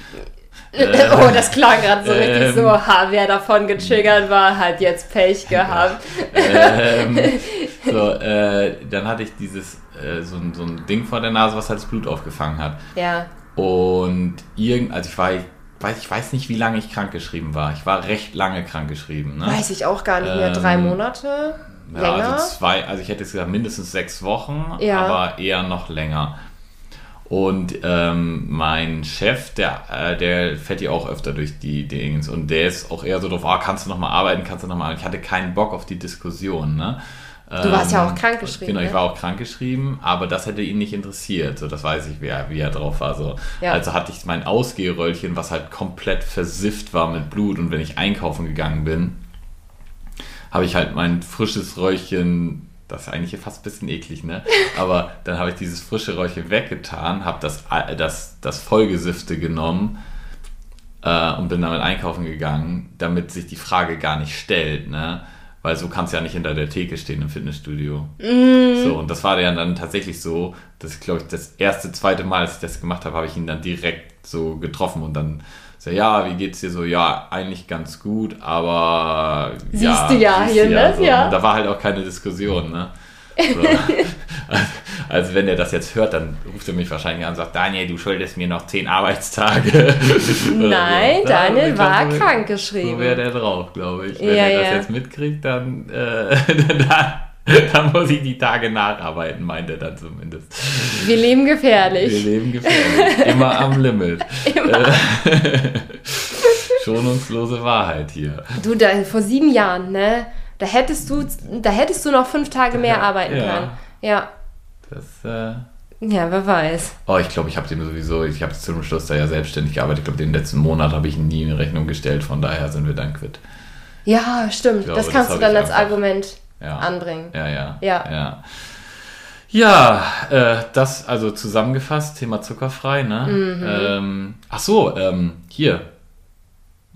[laughs] oh, das klang gerade so richtig ähm, so, ha, wer davon getriggert war, hat jetzt Pech gehabt. ähm, [laughs] so, äh, dann hatte ich dieses, äh, so, so ein Ding vor der Nase, was halt das Blut aufgefangen hat. Ja. Und irgend, also ich war, ich weiß, ich weiß nicht, wie lange ich krankgeschrieben war. Ich war recht lange krankgeschrieben. Ne? Weiß ich auch gar nicht mehr. Drei ähm, Monate? Ja, länger? also zwei, also ich hätte jetzt gesagt mindestens sechs Wochen, ja. aber eher noch länger. Und ähm, mein Chef, der, äh, der fährt ja auch öfter durch die Dings und der ist auch eher so drauf, ah, kannst du nochmal arbeiten, kannst du nochmal arbeiten. Ich hatte keinen Bock auf die Diskussion, ne? Du warst ja auch ähm, krankgeschrieben. Genau, ich ne? war auch krankgeschrieben, aber das hätte ihn nicht interessiert. So, das weiß ich, wie er, wie er drauf war. So. Ja. Also hatte ich mein Ausgehröllchen, was halt komplett versifft war mit Blut. Und wenn ich einkaufen gegangen bin, habe ich halt mein frisches Röllchen, das ist eigentlich fast ein bisschen eklig, ne? [laughs] Aber dann habe ich dieses frische Röllchen weggetan, habe das, das, das vollgesifte genommen äh, und bin damit einkaufen gegangen, damit sich die Frage gar nicht stellt, ne? weil so kannst du ja nicht hinter der Theke stehen im Fitnessstudio. Mm. So, und das war ja dann tatsächlich so, dass ich glaube ich das erste, zweite Mal, als ich das gemacht habe, habe ich ihn dann direkt so getroffen und dann so, ja, wie geht's dir so? Ja, eigentlich ganz gut, aber siehst ja, du ja hier, ne? So. Ja. da war halt auch keine Diskussion, ne? So. [laughs] also wenn er das jetzt hört, dann ruft er mich wahrscheinlich an und sagt, Daniel, du schuldest mir noch zehn Arbeitstage. [laughs] Nein, so. Daniel war so, krank geschrieben. So wäre der drauf, glaube ich. Wenn ja, er das ja. jetzt mitkriegt, dann, äh, [laughs] dann, [laughs] dann, muss ich die Tage nacharbeiten, meint er dann zumindest. Wir leben gefährlich. Wir leben gefährlich. Immer am Limit. Immer. [laughs] Schonungslose Wahrheit hier. Du, da, vor sieben Jahren, ne? Da hättest du, da hättest du noch fünf Tage mehr ja, arbeiten ja. können. Ja. Das, äh, ja, wer weiß. Oh, ich glaube, ich habe dem sowieso, ich habe zum Schluss da ja selbstständig gearbeitet. Ich glaube, den letzten Monat habe ich ihn nie in Rechnung gestellt, von daher sind wir dann quitt. Ja, stimmt. Glaube, das kannst das du dann als einfach, Argument ja, anbringen. Ja, ja. Ja. Ja, ja äh, das also zusammengefasst, Thema zuckerfrei, ne? Mhm. Ähm, ach so, ähm, hier,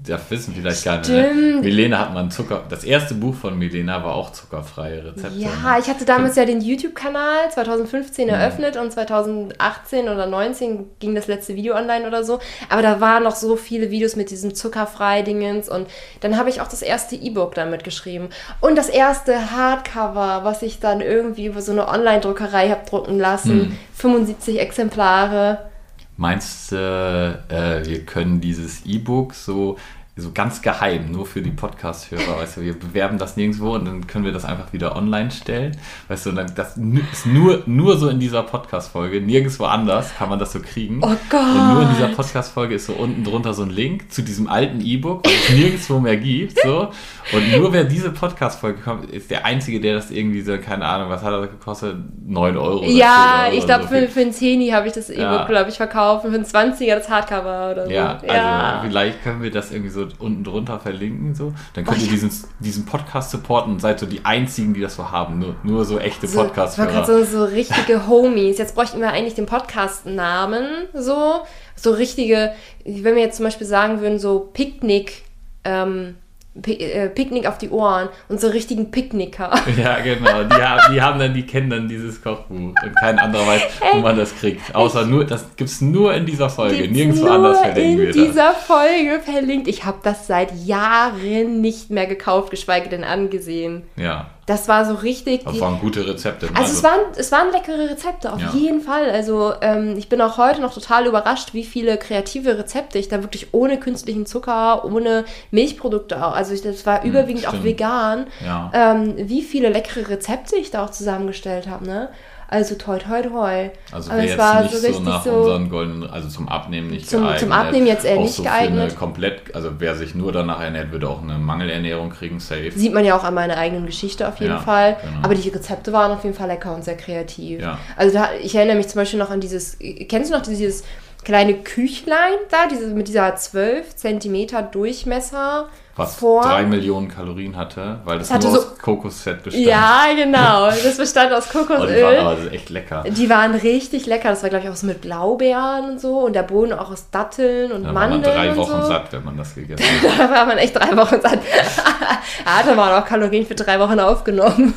ja, wissen vielleicht gar nicht. Ne? Milena hat mal ein Zucker. Das erste Buch von Milena war auch zuckerfreie Rezepte. Ja, ne? ich hatte damals ja den YouTube-Kanal 2015 mhm. eröffnet und 2018 oder 2019 ging das letzte Video online oder so. Aber da waren noch so viele Videos mit diesem zuckerfrei-Dingens und dann habe ich auch das erste E-Book damit geschrieben. Und das erste Hardcover, was ich dann irgendwie über so eine Online-Druckerei habe drucken lassen. Mhm. 75 Exemplare. Meinst du, äh, wir können dieses E-Book so so ganz geheim, nur für die Podcast-Hörer, weißt du, wir bewerben das nirgendwo und dann können wir das einfach wieder online stellen, weißt du, und dann, das ist nur, nur so in dieser Podcast-Folge, nirgendwo anders kann man das so kriegen. Oh Gott! Und nur in dieser Podcast-Folge ist so unten drunter so ein Link zu diesem alten E-Book, was es nirgendwo mehr gibt, so, und nur wer diese Podcast-Folge kommt, ist der Einzige, der das irgendwie so, keine Ahnung, was hat das gekostet? 9 Euro? Ja, Euro ich glaube, so. für, für einen Zehni habe ich das E-Book, ja. glaube ich, verkauft, für einen 20er das Hardcover oder so. Ja, also ja. vielleicht können wir das irgendwie so unten drunter verlinken. So. Dann könnt oh, ihr diesen, diesen Podcast supporten und seid so die einzigen, die das so haben. Nur, nur so echte so, Podcast-Hörer. So, so richtige [laughs] Homies. Jetzt bräuchten wir eigentlich den Podcast-Namen. So, so richtige, wenn wir jetzt zum Beispiel sagen würden, so Picknick. Ähm, äh, Picknick auf die Ohren und so richtigen Picknicker. [laughs] Ja, genau. Die, haben, die haben dann, die kennen dann dieses Kochbuch und kein anderer weiß, [laughs] wo man das kriegt. Außer nur, das gibt es nur in dieser Folge, nirgendwo anders verlinkt wird. In dieser Folge verlinkt. Ich habe das seit Jahren nicht mehr gekauft, geschweige denn angesehen. Ja. Das war so richtig. Das waren gute Rezepte. Ne? Also, also, es, waren, es waren leckere Rezepte, auf ja. jeden Fall. Also ähm, ich bin auch heute noch total überrascht, wie viele kreative Rezepte ich da wirklich ohne künstlichen Zucker, ohne Milchprodukte auch. Also ich, das war hm, überwiegend stimmt. auch vegan. Ja. Ähm, wie viele leckere Rezepte ich da auch zusammengestellt habe. Ne? Also toi toi toi. Also wäre jetzt war nicht so, so nach so unseren goldenen, also zum Abnehmen nicht zum, geeignet. Zum Abnehmen jetzt eher nicht so geeignet. komplett, also wer sich nur danach ernährt, würde auch eine Mangelernährung kriegen, safe. Sieht man ja auch an meiner eigenen Geschichte auf jeden ja, Fall. Genau. Aber die Rezepte waren auf jeden Fall lecker und sehr kreativ. Ja. Also da, ich erinnere mich zum Beispiel noch an dieses, kennst du noch dieses kleine Küchlein da, diese, mit dieser 12 Zentimeter Durchmesser? Was vor. drei Millionen Kalorien hatte, weil das, das nur aus Kokosfett bestand. Ja, genau. [laughs] Das bestand aus Kokosöl. Oh, die waren aber echt lecker. Die waren richtig lecker. Das war, glaube ich, auch so mit Blaubeeren und so. Und der Boden auch aus Datteln und da Mandeln. Da war man drei Wochen so. satt, wenn man das gegessen [laughs] hat. da war man echt drei Wochen satt. [laughs] da waren auch Kalorien für drei Wochen aufgenommen.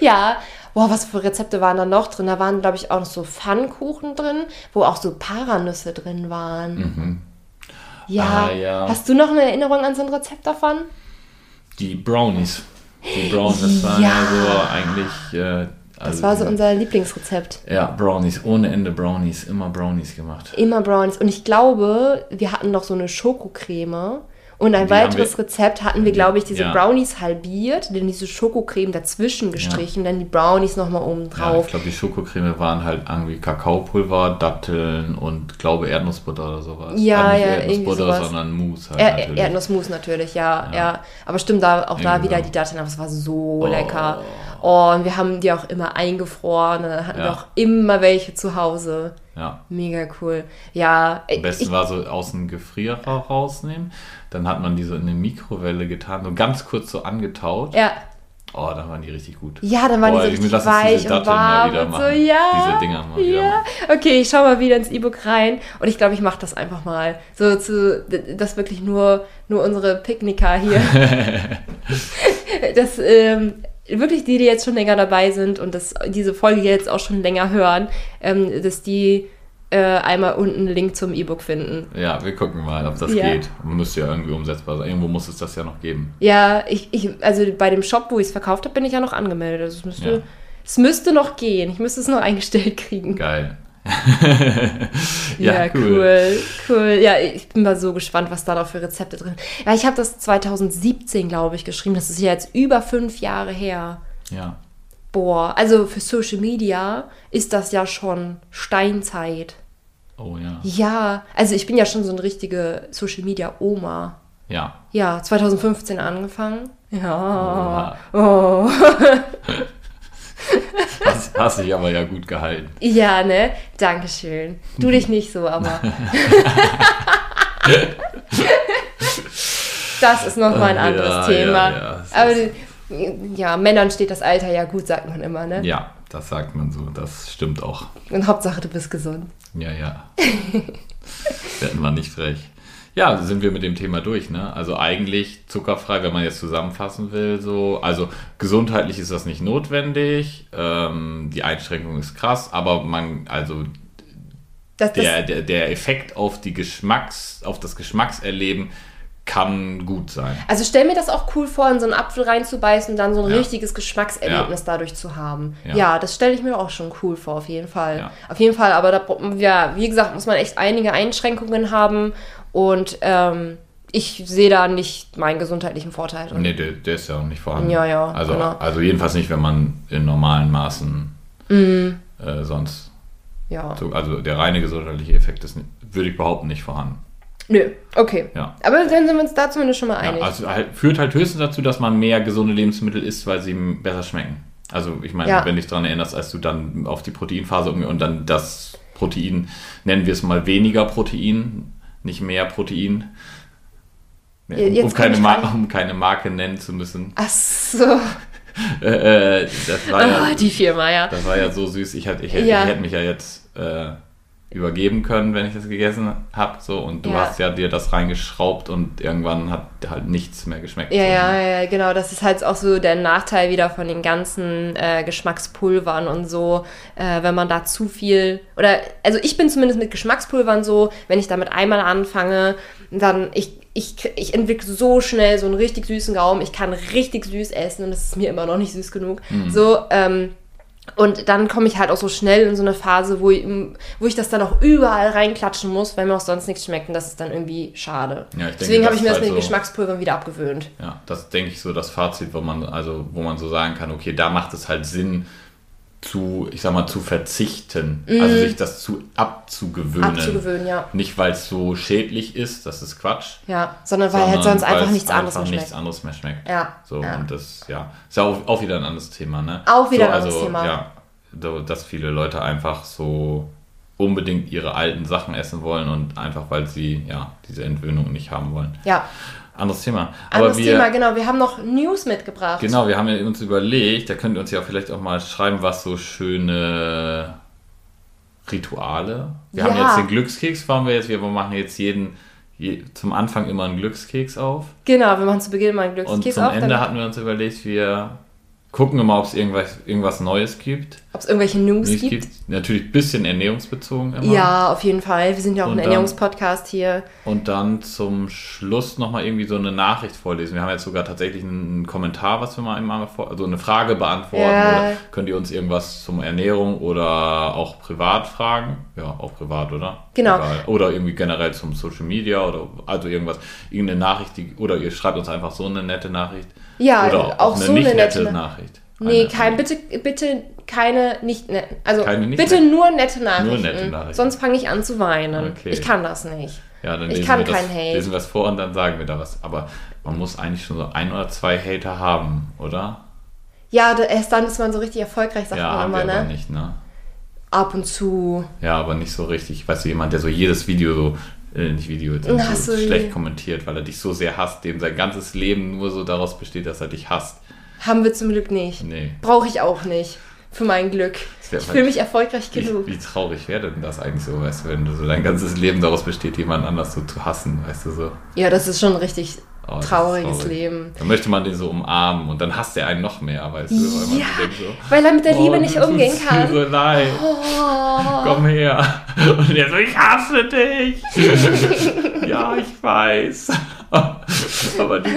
ja, Boah, was für Rezepte waren da noch drin? Da waren, glaube ich, auch noch so Pfannkuchen drin, wo auch so Paranüsse drin waren. Mhm. Ja. Ah, ja. Hast du noch eine Erinnerung an so ein Rezept davon? Die Brownies. Die Brownies, das war ja, ja so eigentlich. Äh, also das war so unser Lieblingsrezept. Ja, Brownies, ohne Ende Brownies, immer Brownies gemacht. Immer Brownies. Und ich glaube, wir hatten noch so eine Schokocreme. Und ein die weiteres Rezept hatten wir, glaube ich, diese ja. Brownies halbiert, dann diese Schokocreme dazwischen gestrichen, ja. dann die Brownies nochmal oben drauf. Ja, ich glaube, die Schokocreme waren halt irgendwie Kakaopulver, Datteln und glaube Erdnussbutter oder sowas. Ja, also ja, Erdnussbutter, sowas. sondern Mousse halt. Er natürlich. Erdnussmus natürlich, ja, ja, ja. Aber stimmt, da, auch da wieder die Datteln, aber es war so oh. lecker. Oh, und wir haben die auch immer eingefroren, dann hatten wir auch immer welche zu Hause. Ja. Mega cool. Ja. Am besten ich, war so aus dem Gefrierer rausnehmen. Dann hat man die so in eine Mikrowelle getan, so ganz kurz so angetaut. Ja. Oh, dann waren die richtig gut. Ja, dann waren oh, die so richtig weich und warm und so, ja. Diese Dinger mal ja. Okay, ich schau mal wieder ins E-Book rein und ich glaube, ich mache das einfach mal. So zu, das wirklich nur, nur unsere Picknicker hier. [laughs] das, ähm, wirklich die, die jetzt schon länger dabei sind und das, diese Folge jetzt auch schon länger hören, ähm, dass die äh, einmal unten einen Link zum E-Book finden. Ja, wir gucken mal, ob das ja. geht. Müsste ja irgendwie umsetzbar sein. Irgendwo muss es das ja noch geben. Ja, ich, ich also bei dem Shop, wo ich es verkauft habe, bin ich ja noch angemeldet. Also es müsste, ja. es müsste noch gehen. Ich müsste es noch [laughs] eingestellt kriegen. Geil. [laughs] ja, ja cool. cool. cool. Ja, ich bin mal so gespannt, was da noch für Rezepte drin sind. Ja, ich habe das 2017, glaube ich, geschrieben. Das ist ja jetzt über fünf Jahre her. Ja. Boah, also für Social Media ist das ja schon Steinzeit. Oh ja. Ja, also ich bin ja schon so eine richtige Social Media Oma. Ja. Ja, 2015 angefangen. Ja. Oh. oh. [laughs] Hast, hast dich aber ja gut gehalten. Ja, ne? Dankeschön. Du dich nicht so, aber. das ist nochmal ein anderes ja, Thema. Ja, ja, aber ja, Männern steht das Alter ja gut, sagt man immer, ne? Ja, das sagt man so. Das stimmt auch. Und Hauptsache, du bist gesund. Ja, ja. [laughs] Werden wir nicht frech. Ja, sind wir mit dem Thema durch, ne? Also eigentlich zuckerfrei, wenn man jetzt zusammenfassen will, so. Also gesundheitlich ist das nicht notwendig. Ähm, die Einschränkung ist krass, aber man, also das, das der, der, der Effekt auf die Geschmacks, auf das Geschmackserleben kann gut sein. Also stell mir das auch cool vor, in so einen Apfel reinzubeißen und dann so ein ja. richtiges Geschmackserlebnis ja. dadurch zu haben. Ja, ja das stelle ich mir auch schon cool vor, auf jeden Fall. Auf jeden Fall, aber da, ja, wie gesagt, muss man echt einige Einschränkungen haben und ähm, ich sehe da nicht meinen gesundheitlichen Vorteil. Drin. Nee, der, der, ist ja auch nicht vorhanden. Ja, ja. Also, genau. also jedenfalls nicht, wenn man in normalen Maßen mhm. äh, sonst. Ja. So, also der reine gesundheitliche Effekt ist, würde ich behaupten, nicht vorhanden. Nö, okay. Ja. Aber dann sind wir uns da zumindest schon mal einig. Ja, also halt, führt halt höchstens dazu, dass man mehr gesunde Lebensmittel isst, weil sie besser schmecken. Also ich meine, ja. wenn du dich daran erinnerst, als du dann auf die Proteinphase und dann das Protein, nennen wir es mal weniger Protein, nicht mehr Protein. Um, um, keine um, keine Marke nennen zu müssen. Ach so. [laughs] äh, das war oh, ja, die Firma, ja. Das war ja so süß. Ich, hätte, ja. mich ja jetzt äh, übergeben können, wenn ich das gegessen habe. So, und du ja. hast ja dir das reingeschraubt und irgendwann hat halt nichts mehr geschmeckt. Ja, so. ja, ja, genau. Das ist halt auch so der Nachteil wieder von den ganzen äh, Geschmackspulvern und so, äh, wenn man da zu viel oder also ich bin zumindest mit Geschmackspulvern so, wenn ich damit einmal anfange, dann ich ich, ich entwickle so schnell so einen richtig süßen Gaumen. Ich kann richtig süß essen und das ist mir immer noch nicht süß genug. Mhm. So, ähm, und dann komme ich halt auch so schnell in so eine Phase, wo ich, wo ich das dann auch überall reinklatschen muss, weil mir auch sonst nichts schmeckt. Und das ist dann irgendwie schade. Ja, denke, Deswegen habe ich mir das halt mit den so, Geschmackspulvern wieder abgewöhnt. Ja, das denke ich so das Fazit, wo man, also, wo man so sagen kann, okay, da macht es halt Sinn, zu, ich sag mal, zu verzichten. Mhm. Also sich das zu abzugewöhnen. Abzugewöhnen, ja. Nicht, weil es so schädlich ist, das ist Quatsch. Ja, sondern weil halt sonst einfach nichts anderes mehr schmeckt. nichts anderes mehr schmeckt. Ja. So, ja. und das, ja, ist ja auch, auch wieder ein anderes Thema, ne? Auch wieder so, ein anderes also, Thema. Ja, so, dass viele Leute einfach so unbedingt ihre alten Sachen essen wollen und einfach, weil sie, ja, diese Entwöhnung nicht haben wollen. Ja. Anderes Thema. Anderes wir, Thema, genau. Wir haben noch News mitgebracht. Genau, wir haben uns überlegt, da könnt ihr uns ja vielleicht auch mal schreiben, was so schöne Rituale. Wir ja. haben jetzt den Glückskeks, fahren wir jetzt, wir machen jetzt jeden je, zum Anfang immer einen Glückskeks auf. Genau, wir machen zu Beginn immer einen Glückskeks auf. Und zum auf, Ende hatten wir uns überlegt, wir Gucken immer, ob es irgendwas, irgendwas Neues gibt. Ob es irgendwelche News gibt. gibt. Natürlich ein bisschen ernährungsbezogen immer. Ja, auf jeden Fall. Wir sind ja auch Und ein dann- Ernährungspodcast hier. Und dann zum Schluss nochmal irgendwie so eine Nachricht vorlesen. Wir haben jetzt sogar tatsächlich einen Kommentar, was wir mal einmal vor, also eine Frage beantworten. Ja. Oder könnt ihr uns irgendwas zum Ernährung oder auch privat fragen? Ja, auch privat, oder? Genau. Egal. Oder irgendwie generell zum Social Media oder also irgendwas, irgendeine Nachricht, die, oder ihr schreibt uns einfach so eine nette Nachricht. Ja, oder auch so eine nette Na- Nachricht. Nee, Eine- kein, bitte, bitte keine nicht netten. Also nicht bitte netten. nur nette Nachrichten. Nur nette Nachrichten. Sonst fange ich an zu weinen. Okay. Ich kann das nicht. Ja, dann Ich kann wir das, kein Hate. lesen wir es vor und dann sagen wir da was. Aber man muss eigentlich schon so ein oder zwei Hater haben, oder? Ja, erst dann ist man so richtig erfolgreich, sagt ja, man immer, ne? nicht, ne? Ab und zu. Ja, aber nicht so richtig. Weißt du, jemand, der so jedes Video so, äh, nicht Video, Ach so, schlecht kommentiert, weil er dich so sehr hasst, dem sein ganzes Leben nur so daraus besteht, dass er dich hasst. Haben wir zum Glück nicht. Nee. Brauche ich auch nicht. Für mein Glück. Ich fühle mich erfolgreich genug. Wie, wie traurig wäre denn das eigentlich so, weißt du, wenn du so dein ganzes Leben daraus besteht, jemand anders so zu hassen, weißt du so. Ja, das ist schon richtig Oh, trauriges traurig. Leben. Dann möchte man den so umarmen und dann hasst er einen noch mehr, weißt du, weil man Ja, so weil er mit der Liebe oh, nicht umgehen kann. so leid. Oh. Komm her. Und er so, ich hasse dich. [laughs] ja, ich weiß. [laughs] Aber die,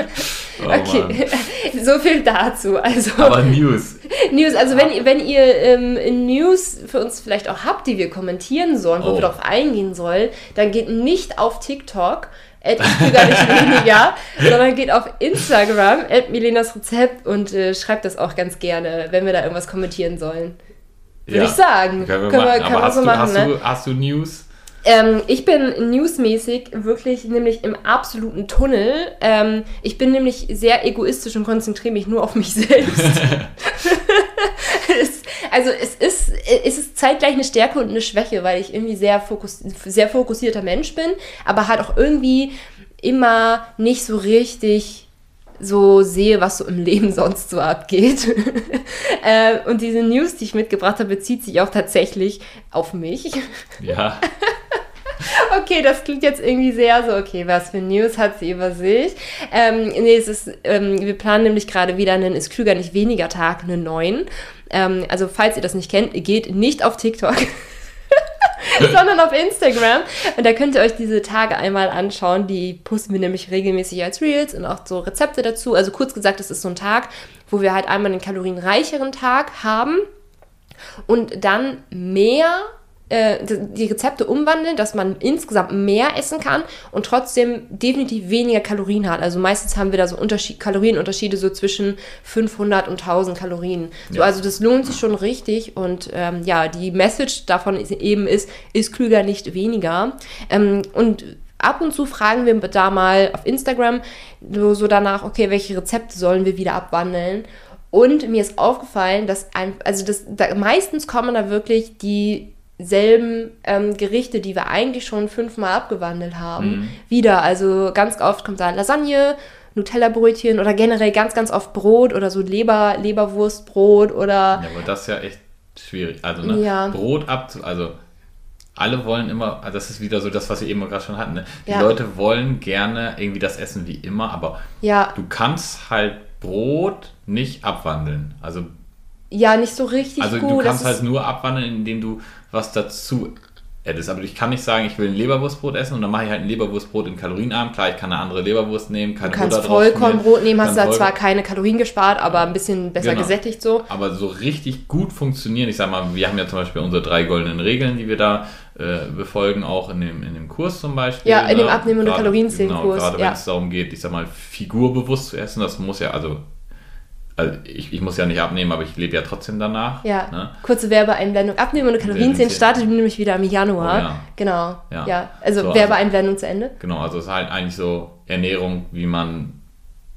oh Okay, Mann. [laughs] so viel dazu. Also Aber News. News, also wenn, ihr- wenn ihr ähm, News für uns vielleicht auch habt, die wir kommentieren sollen, wo Oh. wir darauf eingehen sollen, dann geht nicht auf TikTok, at ich gar nicht weniger, [laughs] sondern geht auf Instagram, at Milenas Rezept und äh, schreibt das auch ganz gerne, wenn wir da irgendwas kommentieren sollen. Würde ich sagen. Können wir Können wir- man hast, so du, machen, hast, ne? du, hast du News? Ähm, ich bin newsmäßig wirklich nämlich im absoluten Tunnel. Ähm, ich bin nämlich sehr egoistisch und konzentriere mich nur auf mich selbst. [laughs] [laughs] es, also es ist, es ist zeitgleich eine Stärke und eine Schwäche, weil ich irgendwie sehr, fokus, sehr fokussierter Mensch bin, aber halt auch irgendwie immer nicht so richtig so sehe, was so im Leben sonst so abgeht. [laughs] äh, und diese News, die ich mitgebracht habe, bezieht sich auch tatsächlich auf mich. Ja. [laughs] Okay, das klingt jetzt irgendwie sehr so, okay, was für News hat sie über sich? Ähm, nee, es ist, ähm, wir planen nämlich gerade wieder einen Ist klüger nicht weniger Tag, einen neuen. Ähm, also, falls ihr das nicht kennt, geht nicht auf TikTok. [laughs] sondern auf Instagram. Und da könnt ihr euch diese Tage einmal anschauen. Die posten wir nämlich regelmäßig als Reels und auch so Rezepte dazu. Also kurz gesagt, es ist so ein Tag, wo wir halt einmal einen kalorienreicheren Tag haben und dann mehr äh, die Rezepte umwandeln, dass man insgesamt mehr essen kann und trotzdem definitiv weniger Kalorien hat. Also meistens haben wir da so Unterschied, Kalorienunterschiede so zwischen 500 und 1000 Kalorien. So, Ja. Also das lohnt sich schon richtig und ähm, ja, die Message davon ist eben ist, ist klüger, nicht weniger. Ähm, und ab und zu fragen wir da mal auf Instagram so, danach, okay, welche Rezepte sollen wir wieder abwandeln? Und mir ist aufgefallen, dass ein, also das, da, meistens kommen da wirklich dieselben ähm, Gerichte, die wir eigentlich schon fünfmal abgewandelt haben, wieder. Also ganz oft kommt da Lasagne, Nutella-Brötchen oder generell ganz, ganz oft Brot oder so Leber, Leberwurstbrot oder Ja, aber das ist ja echt schwierig. Also, ne? Ja. Brot ab, also alle wollen immer, also das ist wieder so das, was wir eben gerade schon hatten. Ne? Die Ja. Leute wollen gerne irgendwie das essen wie immer, aber ja, du kannst halt Brot nicht abwandeln. Also, ja, nicht so richtig also gut. du Das kannst ist- halt nur abwandeln, indem du was dazu addest. Aber ich kann nicht sagen, ich will ein Leberwurstbrot essen und dann mache ich halt ein Leberwurstbrot in kalorienarm. Klar, ich kann eine andere Leberwurst nehmen, keine Du kannst Vollkornbrot nehmen, hast kann da zwar keine Kalorien gespart, aber ein bisschen besser Genau. gesättigt so. aber so richtig gut funktionieren. Ich sag mal, wir haben ja zum Beispiel unsere drei goldenen Regeln, die wir da äh, befolgen, auch in dem, in dem Kurs zum Beispiel. Ja, in dem ne? Abnehmen- und Gerade- Kalorienzählen-Kurs, Genau, gerade ja. wenn es darum geht, ich sag mal, figurbewusst zu essen, das muss ja, also, also ich, ich muss ja nicht abnehmen, aber ich lebe ja trotzdem danach. Ja, Ne? kurze Werbeeinblendung. Abnehmen und Kalorien zählen Kalorienzählen. startet nämlich wieder im Januar. Oh ja. Genau. Ja. Ja. Also So, also- Werbeeinblendung zu Ende. Genau, also es ist halt eigentlich so Ernährung, wie man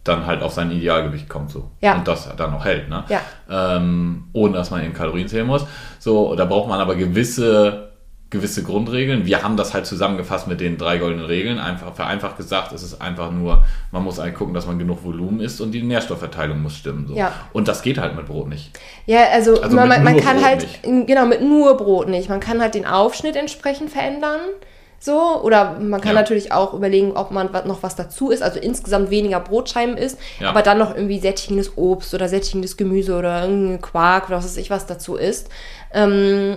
dann halt auf sein Idealgewicht kommt so. Ja. Und das dann auch hält, ne? Ja. Ähm, ohne dass man eben Kalorien zählen muss. So, da braucht man aber gewisse, gewisse Grundregeln. Wir haben das halt zusammengefasst mit den drei goldenen Regeln. Einfach vereinfacht gesagt, es ist einfach nur, man muss halt gucken, dass man genug Volumen isst und die Nährstoffverteilung muss stimmen. So. Ja. Und das geht halt mit Brot nicht. Ja, also, Also man, man kann Brot halt, nicht. genau, mit nur Brot nicht. Man kann halt den Aufschnitt entsprechend verändern. So, oder man kann ja. natürlich auch überlegen, ob man noch was dazu isst, also insgesamt weniger Brotscheiben isst, ja. aber dann noch irgendwie sättigendes Obst oder sättigendes Gemüse oder irgendein Quark oder was weiß ich was dazu isst. Ähm,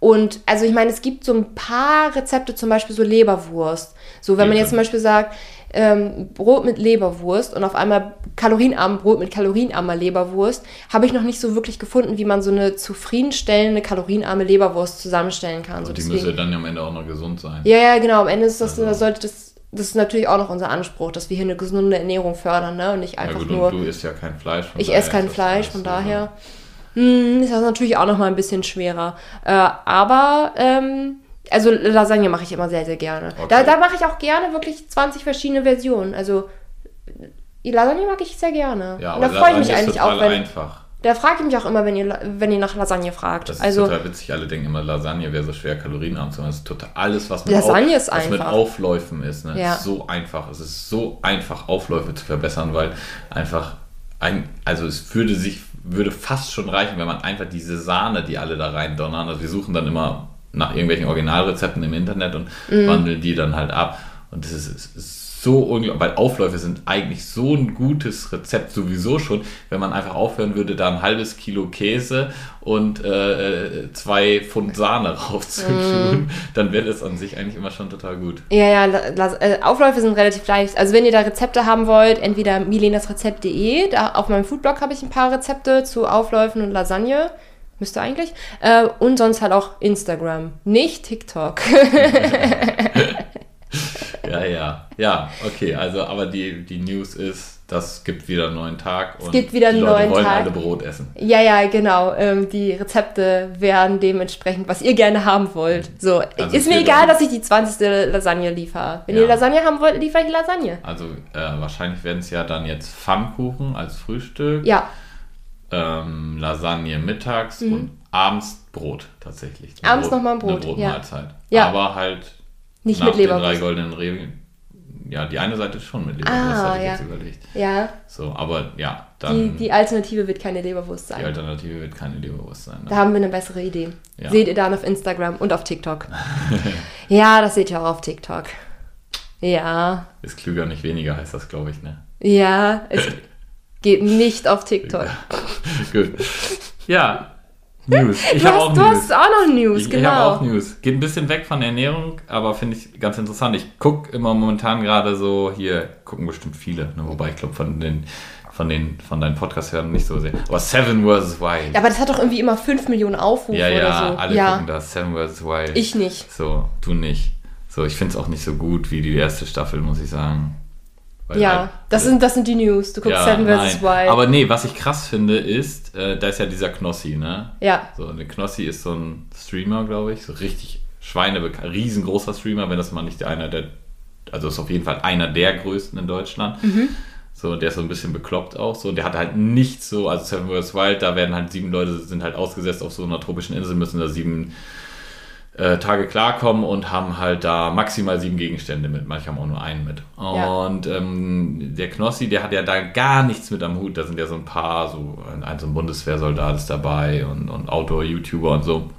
und also ich meine, es gibt so ein paar Rezepte, zum Beispiel so Leberwurst. So, wenn man jetzt zum Beispiel sagt, ähm, Brot mit Leberwurst und auf einmal kalorienarm Brot mit kalorienarmer Leberwurst, habe ich noch nicht so wirklich gefunden, wie man so eine zufriedenstellende kalorienarme Leberwurst zusammenstellen kann. Also so, die deswegen, müsste dann ja am Ende auch noch gesund sein. Ja, ja, genau. Am Ende ist das, also. sollte das, das ist natürlich auch noch unser Anspruch, dass wir hier eine gesunde Ernährung fördern, ne? Und nicht einfach ja, gut, nur. du isst ja kein Fleisch. Ich esse kein Fleisch, von daher. Hm, ist das natürlich auch noch mal ein bisschen schwerer. Äh, aber ähm, also Lasagne mache ich immer sehr, sehr gerne. Okay. Da, da mache ich auch gerne wirklich 20 verschiedene Versionen. Also Lasagne mag ich sehr gerne. Ja, aber Und da freue ich mich eigentlich auch, wenn. Einfach. Da frage ich mich auch immer, wenn ihr, wenn ihr nach Lasagne fragt. Das ist also, total witzig. Alle denken immer, Lasagne wäre so schwer kalorienarm zu machen. Das ist total alles, was mit, Lasagne auf, ist was mit Aufläufen ist. Ne? Ja. ist so einfach. Es ist so einfach, Aufläufe zu verbessern, weil einfach ein, also es würde sich, würde fast schon reichen, wenn man einfach diese Sahne, die alle da rein donnern. Also wir suchen dann immer nach irgendwelchen Originalrezepten im Internet und mhm. wandeln die dann halt ab. Und das ist, ist so unglaublich, weil Aufläufe sind eigentlich so ein gutes Rezept sowieso schon. Wenn man einfach aufhören würde, da ein halbes Kilo Käse und äh, zwei Pfund Sahne [laughs] raufzutun, mm. dann wäre das an sich eigentlich immer schon total gut. Ja, ja, äh, Aufläufe sind relativ leicht. Also wenn ihr da Rezepte haben wollt, entweder milenasrezept.de, da auf meinem Foodblog habe ich ein paar Rezepte zu Aufläufen und Lasagne. Müsste eigentlich. Äh, und sonst halt auch Instagram. Nicht TikTok. [laughs] [laughs] ja, ja. Ja, okay. Also, aber die, die News ist, das gibt wieder einen neuen Tag. Und es gibt wieder einen die Leute neuen wollen Tag. alle Brot essen. Ja, ja, genau. Ähm, die Rezepte werden dementsprechend, was ihr gerne haben wollt. So, also ist mir egal, dass ich die 20. Lasagne liefere. Wenn ja. ihr Lasagne haben wollt, liefere ich Lasagne. Also äh, wahrscheinlich werden es ja dann jetzt Pfannkuchen als Frühstück. Ja. Ähm, Lasagne mittags mhm. und abends Brot tatsächlich. Eine abends nochmal ein Brot. Eine Brotmahlzeit. Ja. Aber halt nicht nach mit Leberwurst. den drei goldenen Regeln ja, die eine Seite ist schon mit Leberwurst, ah, hatte ich ja. jetzt überlegt. Ja. So, aber ja, dann. Die, die, Alternative wird keine Leberwurst sein. Die Alternative wird keine Leberwurst sein. Ne? Da haben wir eine bessere Idee. Ja. Seht ihr dann auf Instagram und auf TikTok. [laughs] ja, das seht ihr auch auf TikTok. Ja. Ist klüger, nicht weniger, heißt das, glaube ich, ne? Ja, es [laughs] geht nicht auf TikTok. Gut. Ja, News. [laughs] Ich du hast, auch du News. hast auch noch News, ich, genau. Ich habe auch News. Geht ein bisschen weg von Ernährung, aber finde ich ganz interessant. Ich gucke immer momentan gerade so, hier gucken bestimmt viele, ne? wobei ich glaube von den von den von deinen Podcast-Hörern nicht so sehr. Aber Seven vs. Wild. Ja, aber das hat doch irgendwie immer 5 Millionen Aufrufe ja, ja, oder so. Alle ja, gucken das. Seven vs. Wild. Ich nicht. So, du nicht. So, ich finde es auch nicht so gut wie die erste Staffel, muss ich sagen. Weil ja, halt, das, sind, das sind die News. Du guckst ja, Seven vs. Wild. Aber nee, was ich krass finde, ist, äh, da ist ja dieser Knossi, ne? Ja. So, der Knossi ist so ein Streamer, glaube ich, so richtig Schweine, riesengroßer Streamer, wenn das mal nicht einer der, also ist auf jeden Fall einer der größten in Deutschland. Mhm. So, der ist so ein bisschen bekloppt auch so. Und der hat halt nicht so, also Seven vs. Wild, da werden halt sieben Leute, sind halt ausgesetzt auf so einer tropischen Insel, müssen da sieben äh, Tage klarkommen und haben halt da maximal sieben Gegenstände mit. Manche haben auch nur einen mit. Und ja. ähm, der Knossi, der hat ja da gar nichts mit am Hut. Da sind ja so ein paar, so ein, so ein Bundeswehrsoldat ist dabei und, und Outdoor-YouTuber und so.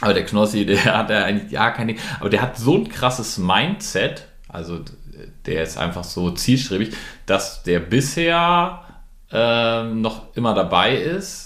Aber der Knossi, der [laughs] hat ja eigentlich ja keine, aber der hat so ein krasses Mindset, also der ist einfach so zielstrebig, dass der bisher äh, noch immer dabei ist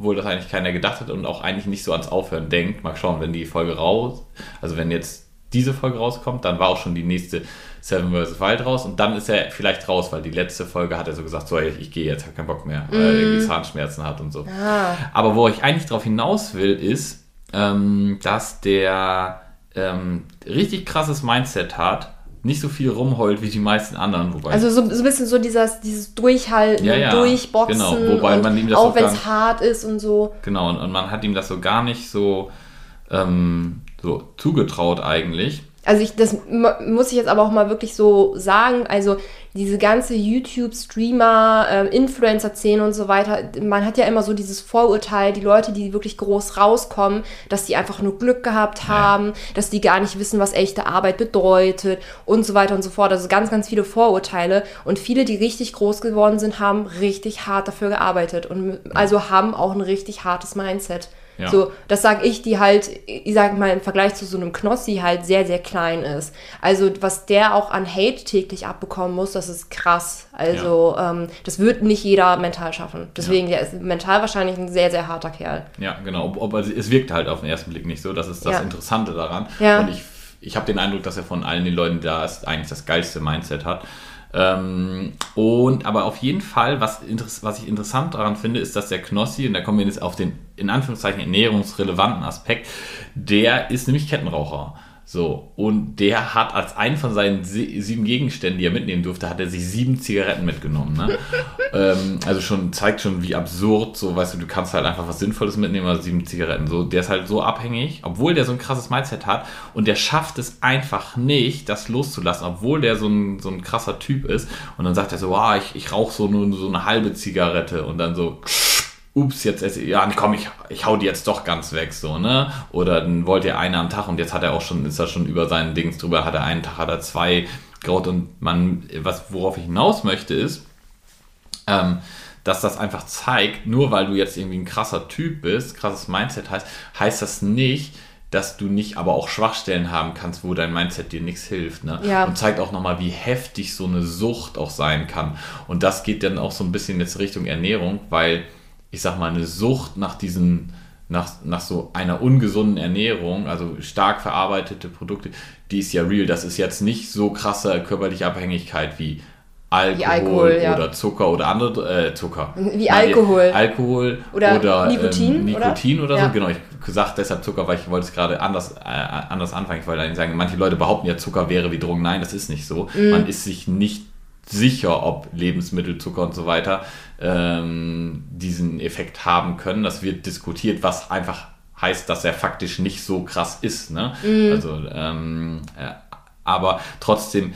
obwohl das eigentlich keiner gedacht hat und auch eigentlich nicht so ans Aufhören denkt. Mal schauen, wenn die Folge raus, also wenn jetzt diese Folge rauskommt, dann war auch schon die nächste Seven vs. Wild raus und dann ist er vielleicht raus, weil die letzte Folge hat er so gesagt, so ich, ich gehe jetzt, habe keinen Bock mehr, weil er mhm. irgendwie Zahnschmerzen hat und so. Ah. Aber wo ich eigentlich darauf hinaus will, ist, ähm, dass der ähm, richtig krasses Mindset hat, nicht so viel rumheult wie die meisten anderen. Wobei also so, so ein bisschen so dieses, dieses Durchhalten, ja, ja, Durchboxen. Genau, wobei man ihm das auch wenn es hart ist und so. Genau, und, und, man hat ihm das so gar nicht so, ähm, so zugetraut eigentlich. Also ich, das muss ich jetzt aber auch mal wirklich so sagen. Also diese ganze YouTube-Streamer, äh, Influencer-Szene und so weiter, man hat ja immer so dieses Vorurteil, die Leute, die wirklich groß rauskommen, dass die einfach nur Glück gehabt haben, ja. dass die gar nicht wissen, was echte Arbeit bedeutet und so weiter und so fort. Also ganz, ganz viele Vorurteile. Und viele, die richtig groß geworden sind, haben richtig hart dafür gearbeitet und also haben auch ein richtig hartes Mindset. Ja. So, das sage ich, die halt, ich sage mal im Vergleich zu so einem Knossi halt sehr, sehr klein ist. Also was der auch an Hate täglich abbekommen muss, das ist krass. Also ja. ähm, das wird nicht jeder mental schaffen. Deswegen, ja. der ist mental wahrscheinlich ein sehr, sehr harter Kerl. Ja, genau. Ob, ob, also, es wirkt halt auf den ersten Blick nicht so. Das ist das ja. Interessante daran. Und ich, ich habe den Eindruck, dass er von allen den Leuten da ist, eigentlich das geilste Mindset hat. Ähm, und aber auf jeden Fall, was, was ich interessant daran finde, ist, dass der Knossi, und da kommen wir jetzt auf den in Anführungszeichen ernährungsrelevanten Aspekt, der ist nämlich Kettenraucher. So, und der hat als einen von seinen sieben Gegenständen, die er mitnehmen durfte, hat er sich sieben Zigaretten mitgenommen. Ne? [laughs] ähm, also schon, zeigt schon, wie absurd, so, weißt du, du kannst halt einfach was Sinnvolles mitnehmen, also sieben Zigaretten. So, der ist halt so abhängig, obwohl der so ein krasses Mindset hat und der schafft es einfach nicht, das loszulassen, obwohl der so ein, so ein krasser Typ ist. Und dann sagt er so, wow, ich, ich rauche so nur so eine halbe Zigarette und dann so ups, jetzt esse ich, ja, komm, ich, ich hau die jetzt doch ganz weg, so, ne? Oder dann wollte er eine am Tag und jetzt hat er auch schon, ist er schon über seinen Dings drüber, hat er einen Tag, hat er zwei geraucht und man, was, worauf ich hinaus möchte, ist, ähm, dass das einfach zeigt, nur weil du jetzt irgendwie ein krasser Typ bist, krasses Mindset heißt, heißt das nicht, dass du nicht aber auch Schwachstellen haben kannst, wo dein Mindset dir nichts hilft. Ne? Ja. Und zeigt auch nochmal, wie heftig so eine Sucht auch sein kann. Und das geht dann auch so ein bisschen jetzt Richtung Ernährung, weil ich sag mal, eine Sucht nach diesen, nach, nach so einer ungesunden Ernährung, also stark verarbeitete Produkte, die ist ja real. Das ist jetzt nicht so krasse körperliche Abhängigkeit wie Alkohol, Alkohol oder ja. Zucker oder andere äh, Zucker. Wie Nein, Alkohol. Alkohol oder, oder Nikotin, ähm, Nikotin oder, oder so. Ja. Genau, ich gesagt deshalb Zucker, weil ich wollte es gerade anders, äh, anders anfangen. Ich wollte eigentlich sagen, manche Leute behaupten ja, Zucker wäre wie Drogen. Nein, das ist nicht so. Mm. Man ist sich nicht sicher, ob Lebensmittel, Zucker und so weiter ähm, diesen Effekt haben können. Das wird diskutiert, was einfach heißt, dass er faktisch nicht so krass ist. Ne? Mhm. Also, ähm, äh, aber trotzdem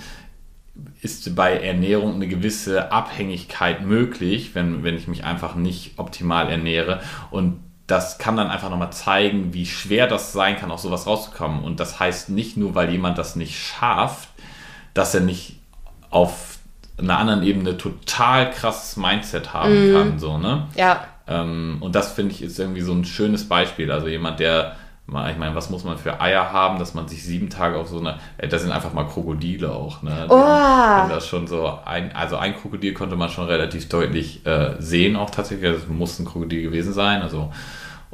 ist bei Ernährung eine gewisse Abhängigkeit möglich, wenn, wenn ich mich einfach nicht optimal ernähre. Und das kann dann einfach nochmal zeigen, wie schwer das sein kann, aus sowas rauszukommen. Und das heißt nicht nur, weil jemand das nicht schafft, dass er nicht auf einer anderen Ebene total krasses Mindset haben mm. kann. So, ne? Ja. Ähm, und das finde ich ist irgendwie so ein schönes Beispiel. Also jemand, der ich meine, was muss man für Eier haben, dass man sich sieben Tage auf so eine, das sind einfach mal Krokodile auch, ne? Oh. Haben, das schon so ein, also ein Krokodil konnte man schon relativ deutlich äh, sehen auch tatsächlich, das muss ein Krokodil gewesen sein, also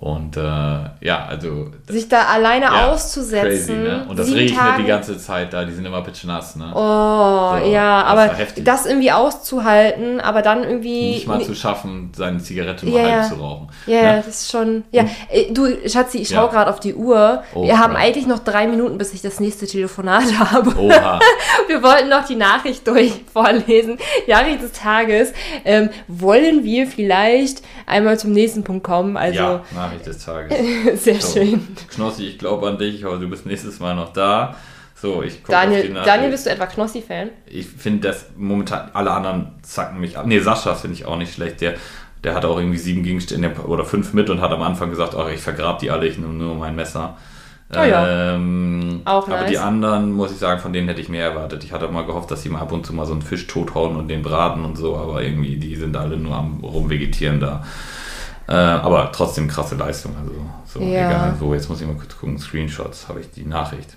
und äh, ja, also. Sich da alleine ja, auszusetzen. Crazy, ne? Und das regnet Tage. die ganze Zeit da, die sind immer pitchnass, ne? Oh, so, ja, aber das irgendwie auszuhalten, aber dann irgendwie. Nicht mal zu schaffen, seine Zigarette nur yeah, halb zu rauchen. Ja, yeah, ne? das ist schon. Ja, Und, du, Schatzi, ich schaue ja. gerade auf die Uhr. Oh, Wir haben eigentlich noch drei Minuten, bis ich das nächste Telefonat [laughs] habe. Oha. [laughs] wir wollten noch die Nachricht durch [laughs] vorlesen. Nachricht des Tages. Ähm, wollen wir vielleicht einmal zum nächsten Punkt kommen? Also, ja, Nachricht des Tages. [laughs] Sehr so. schön. Knossi, ich glaube an dich, aber du bist nächstes Mal noch da. So, ich gucke Daniel, Daniel, bist du etwa Knossi-Fan? Ich finde das momentan, alle anderen zacken mich ab. Nee, Sascha finde ich auch nicht schlecht. Der, der hat auch irgendwie sieben Gegenstände oder fünf mit und hat am Anfang gesagt, ach, ich vergrab die alle, ich nehme nur mein Messer. Oh ja. Ähm, auch nice. Aber die anderen, muss ich sagen, von denen hätte ich mehr erwartet. Ich hatte mal gehofft, dass sie mal ab und zu mal so einen Fisch tothauen und den braten und so, aber irgendwie, die sind alle nur am rumvegetieren da. Äh, aber trotzdem krasse Leistung. Also so, ja. egal. So, jetzt muss ich mal kurz gucken. Screenshots habe ich die Nachricht.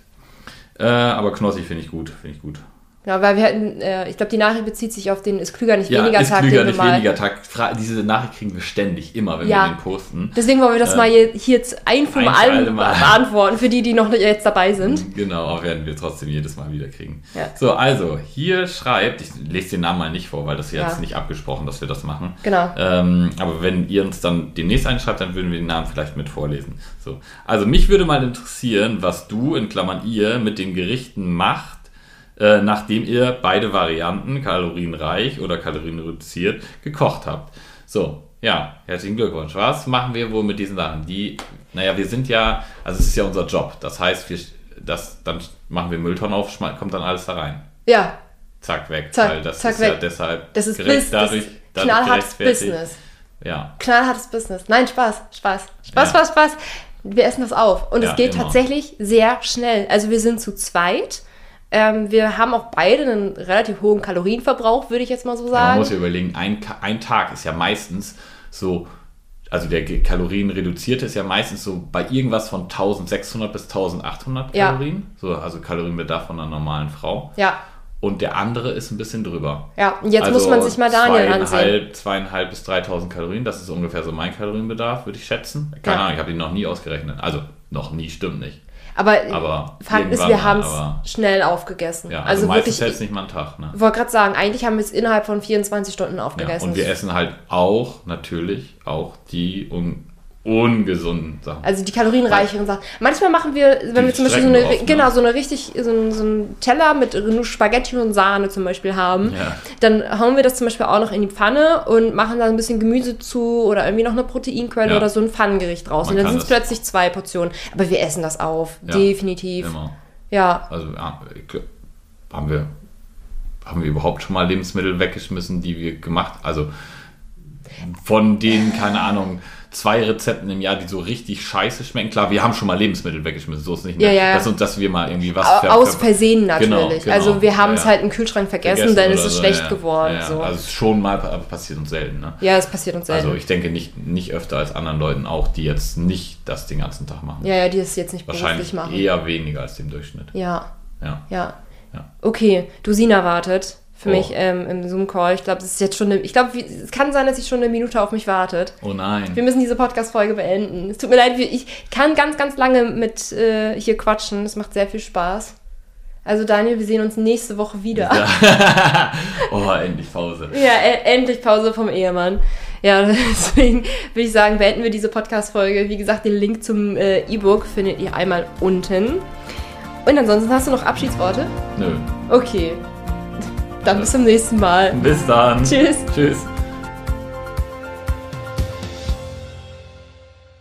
Äh, aber Knossi finde ich gut, finde ich gut. Ja, weil wir hatten, äh, ich glaube, die Nachricht bezieht sich auf den ist klüger nicht ja, weniger ist Tag. Ist klüger nicht weniger Tag. Diese Nachricht kriegen wir ständig, immer, wenn ja. wir den posten. Deswegen wollen wir das äh, mal hier, hier ein für mal [laughs] beantworten, für die, die noch jetzt dabei sind. [laughs] Genau, werden wir trotzdem jedes Mal wieder kriegen. Ja. So, also, hier schreibt, ich lese den Namen mal nicht vor, weil das ist jetzt nicht abgesprochen, dass wir das machen. Genau. Ähm, aber wenn ihr uns dann demnächst einschreibt, dann würden wir den Namen vielleicht mit vorlesen. So. Also, mich würde mal interessieren, was du, in Klammern ihr, mit den Gerichten macht, äh, nachdem ihr beide Varianten, kalorienreich oder kalorienreduziert, gekocht habt. So, ja, herzlichen Glückwunsch. Was machen wir wohl mit diesen Sachen? Die, naja, wir sind ja, also es ist ja unser Job. Das heißt, wir, das, dann machen wir Mülltonnen auf, kommt dann alles da rein. Ja. Zack, weg. Zack, weil das zack, ist weg. ja deshalb das ist gerecht, dadurch, das ist knallhartes Business. Ja. Knallhartes Business. Nein, Spaß, Spaß. Spaß, ja. Spaß, Spaß. Wir essen das auf. Und ja, es geht immer. tatsächlich sehr schnell. Also wir sind zu zweit ähm, wir haben auch beide einen relativ hohen Kalorienverbrauch, würde ich jetzt mal so sagen. Ja, man muss ja überlegen, ein, ein Tag ist ja meistens so also der kalorienreduzierte ist ja meistens so bei irgendwas von 1600 bis 1800 Ja. Kalorien. So, also Kalorienbedarf von einer normalen Frau. Ja, Und der andere ist ein bisschen drüber. ja. Und jetzt also muss man sich mal Daniel ansehen. zweieinhalb, zweieinhalb bis 3000 Kalorien, das ist ungefähr so mein Kalorienbedarf, würde ich schätzen. Keine Ja. Ahnung, ich habe ihn noch nie ausgerechnet. Also noch nie, stimmt nicht. Aber, Aber Fakt ist, wir haben es schnell aufgegessen. Ja, also also, meistens wirklich, hält es nicht mal einen Tag. Ne? ich wollte gerade sagen, eigentlich haben wir es innerhalb von 24 Stunden Ja, aufgegessen. und wir essen halt auch, natürlich, auch die un ungesunden Sachen. Also die kalorienreicheren Sachen. Manchmal machen wir, wenn Die wir zum Beispiel so eine, drauf, ne? genau, so eine richtig, so einen, so einen Teller mit nur Spaghetti und Sahne zum Beispiel haben, Ja. dann hauen wir das zum Beispiel auch noch in die Pfanne und machen da ein bisschen Gemüse zu oder irgendwie noch eine Proteinquelle Ja. oder so ein Pfannengericht draus. Man und dann sind es plötzlich zwei Portionen. Aber wir essen das auf. Ja, Definitiv. Immer. Ja. Also haben wir haben wir überhaupt schon mal Lebensmittel weggeschmissen, die wir gemacht, also von denen keine Ahnung zwei Rezepten im Jahr, die so richtig scheiße schmecken. Klar, wir haben schon mal Lebensmittel weggeschmissen, so ist nicht. Ne? Ja, ja. Dass, uns- dass wir mal irgendwie was Aus ver- Versehen natürlich. Genau, genau. Also wir haben es Ja, ja. halt im Kühlschrank vergessen, vergessen dann ist es so, schlecht geworden. So. Also es ist schon mal pa- passiert uns selten. Ne? ja, es passiert uns selten. Also ich denke nicht, nicht öfter als anderen Leuten auch, die jetzt nicht das den ganzen Tag machen. ja, ja, die es jetzt nicht Wahrscheinlich beruflich machen. eher weniger als dem Durchschnitt. Ja, Ja. ja. Ja. Okay, Dusina wartet für Oh. mich ähm, im Zoom-Call. Ich glaube, es ist jetzt schon eine, ich glaube, es kann sein, dass sie schon eine Minute auf mich wartet. Oh nein. Wir müssen diese Podcast-Folge beenden. Es tut mir leid, ich kann ganz, ganz lange mit äh, hier quatschen. Es macht sehr viel Spaß. Also Daniel, wir sehen uns nächste Woche wieder. Ja. [laughs] oh, endlich Pause. Ja, e endlich Pause vom Ehemann. Ja, [laughs] deswegen würde ich sagen, beenden wir diese Podcast-Folge. Wie gesagt, den Link zum äh, E-Book findet ihr einmal unten. Und ansonsten hast du noch Abschiedsworte? Nö. Okay. Dann bis zum nächsten Mal. Bis dann. Tschüss. Tschüss.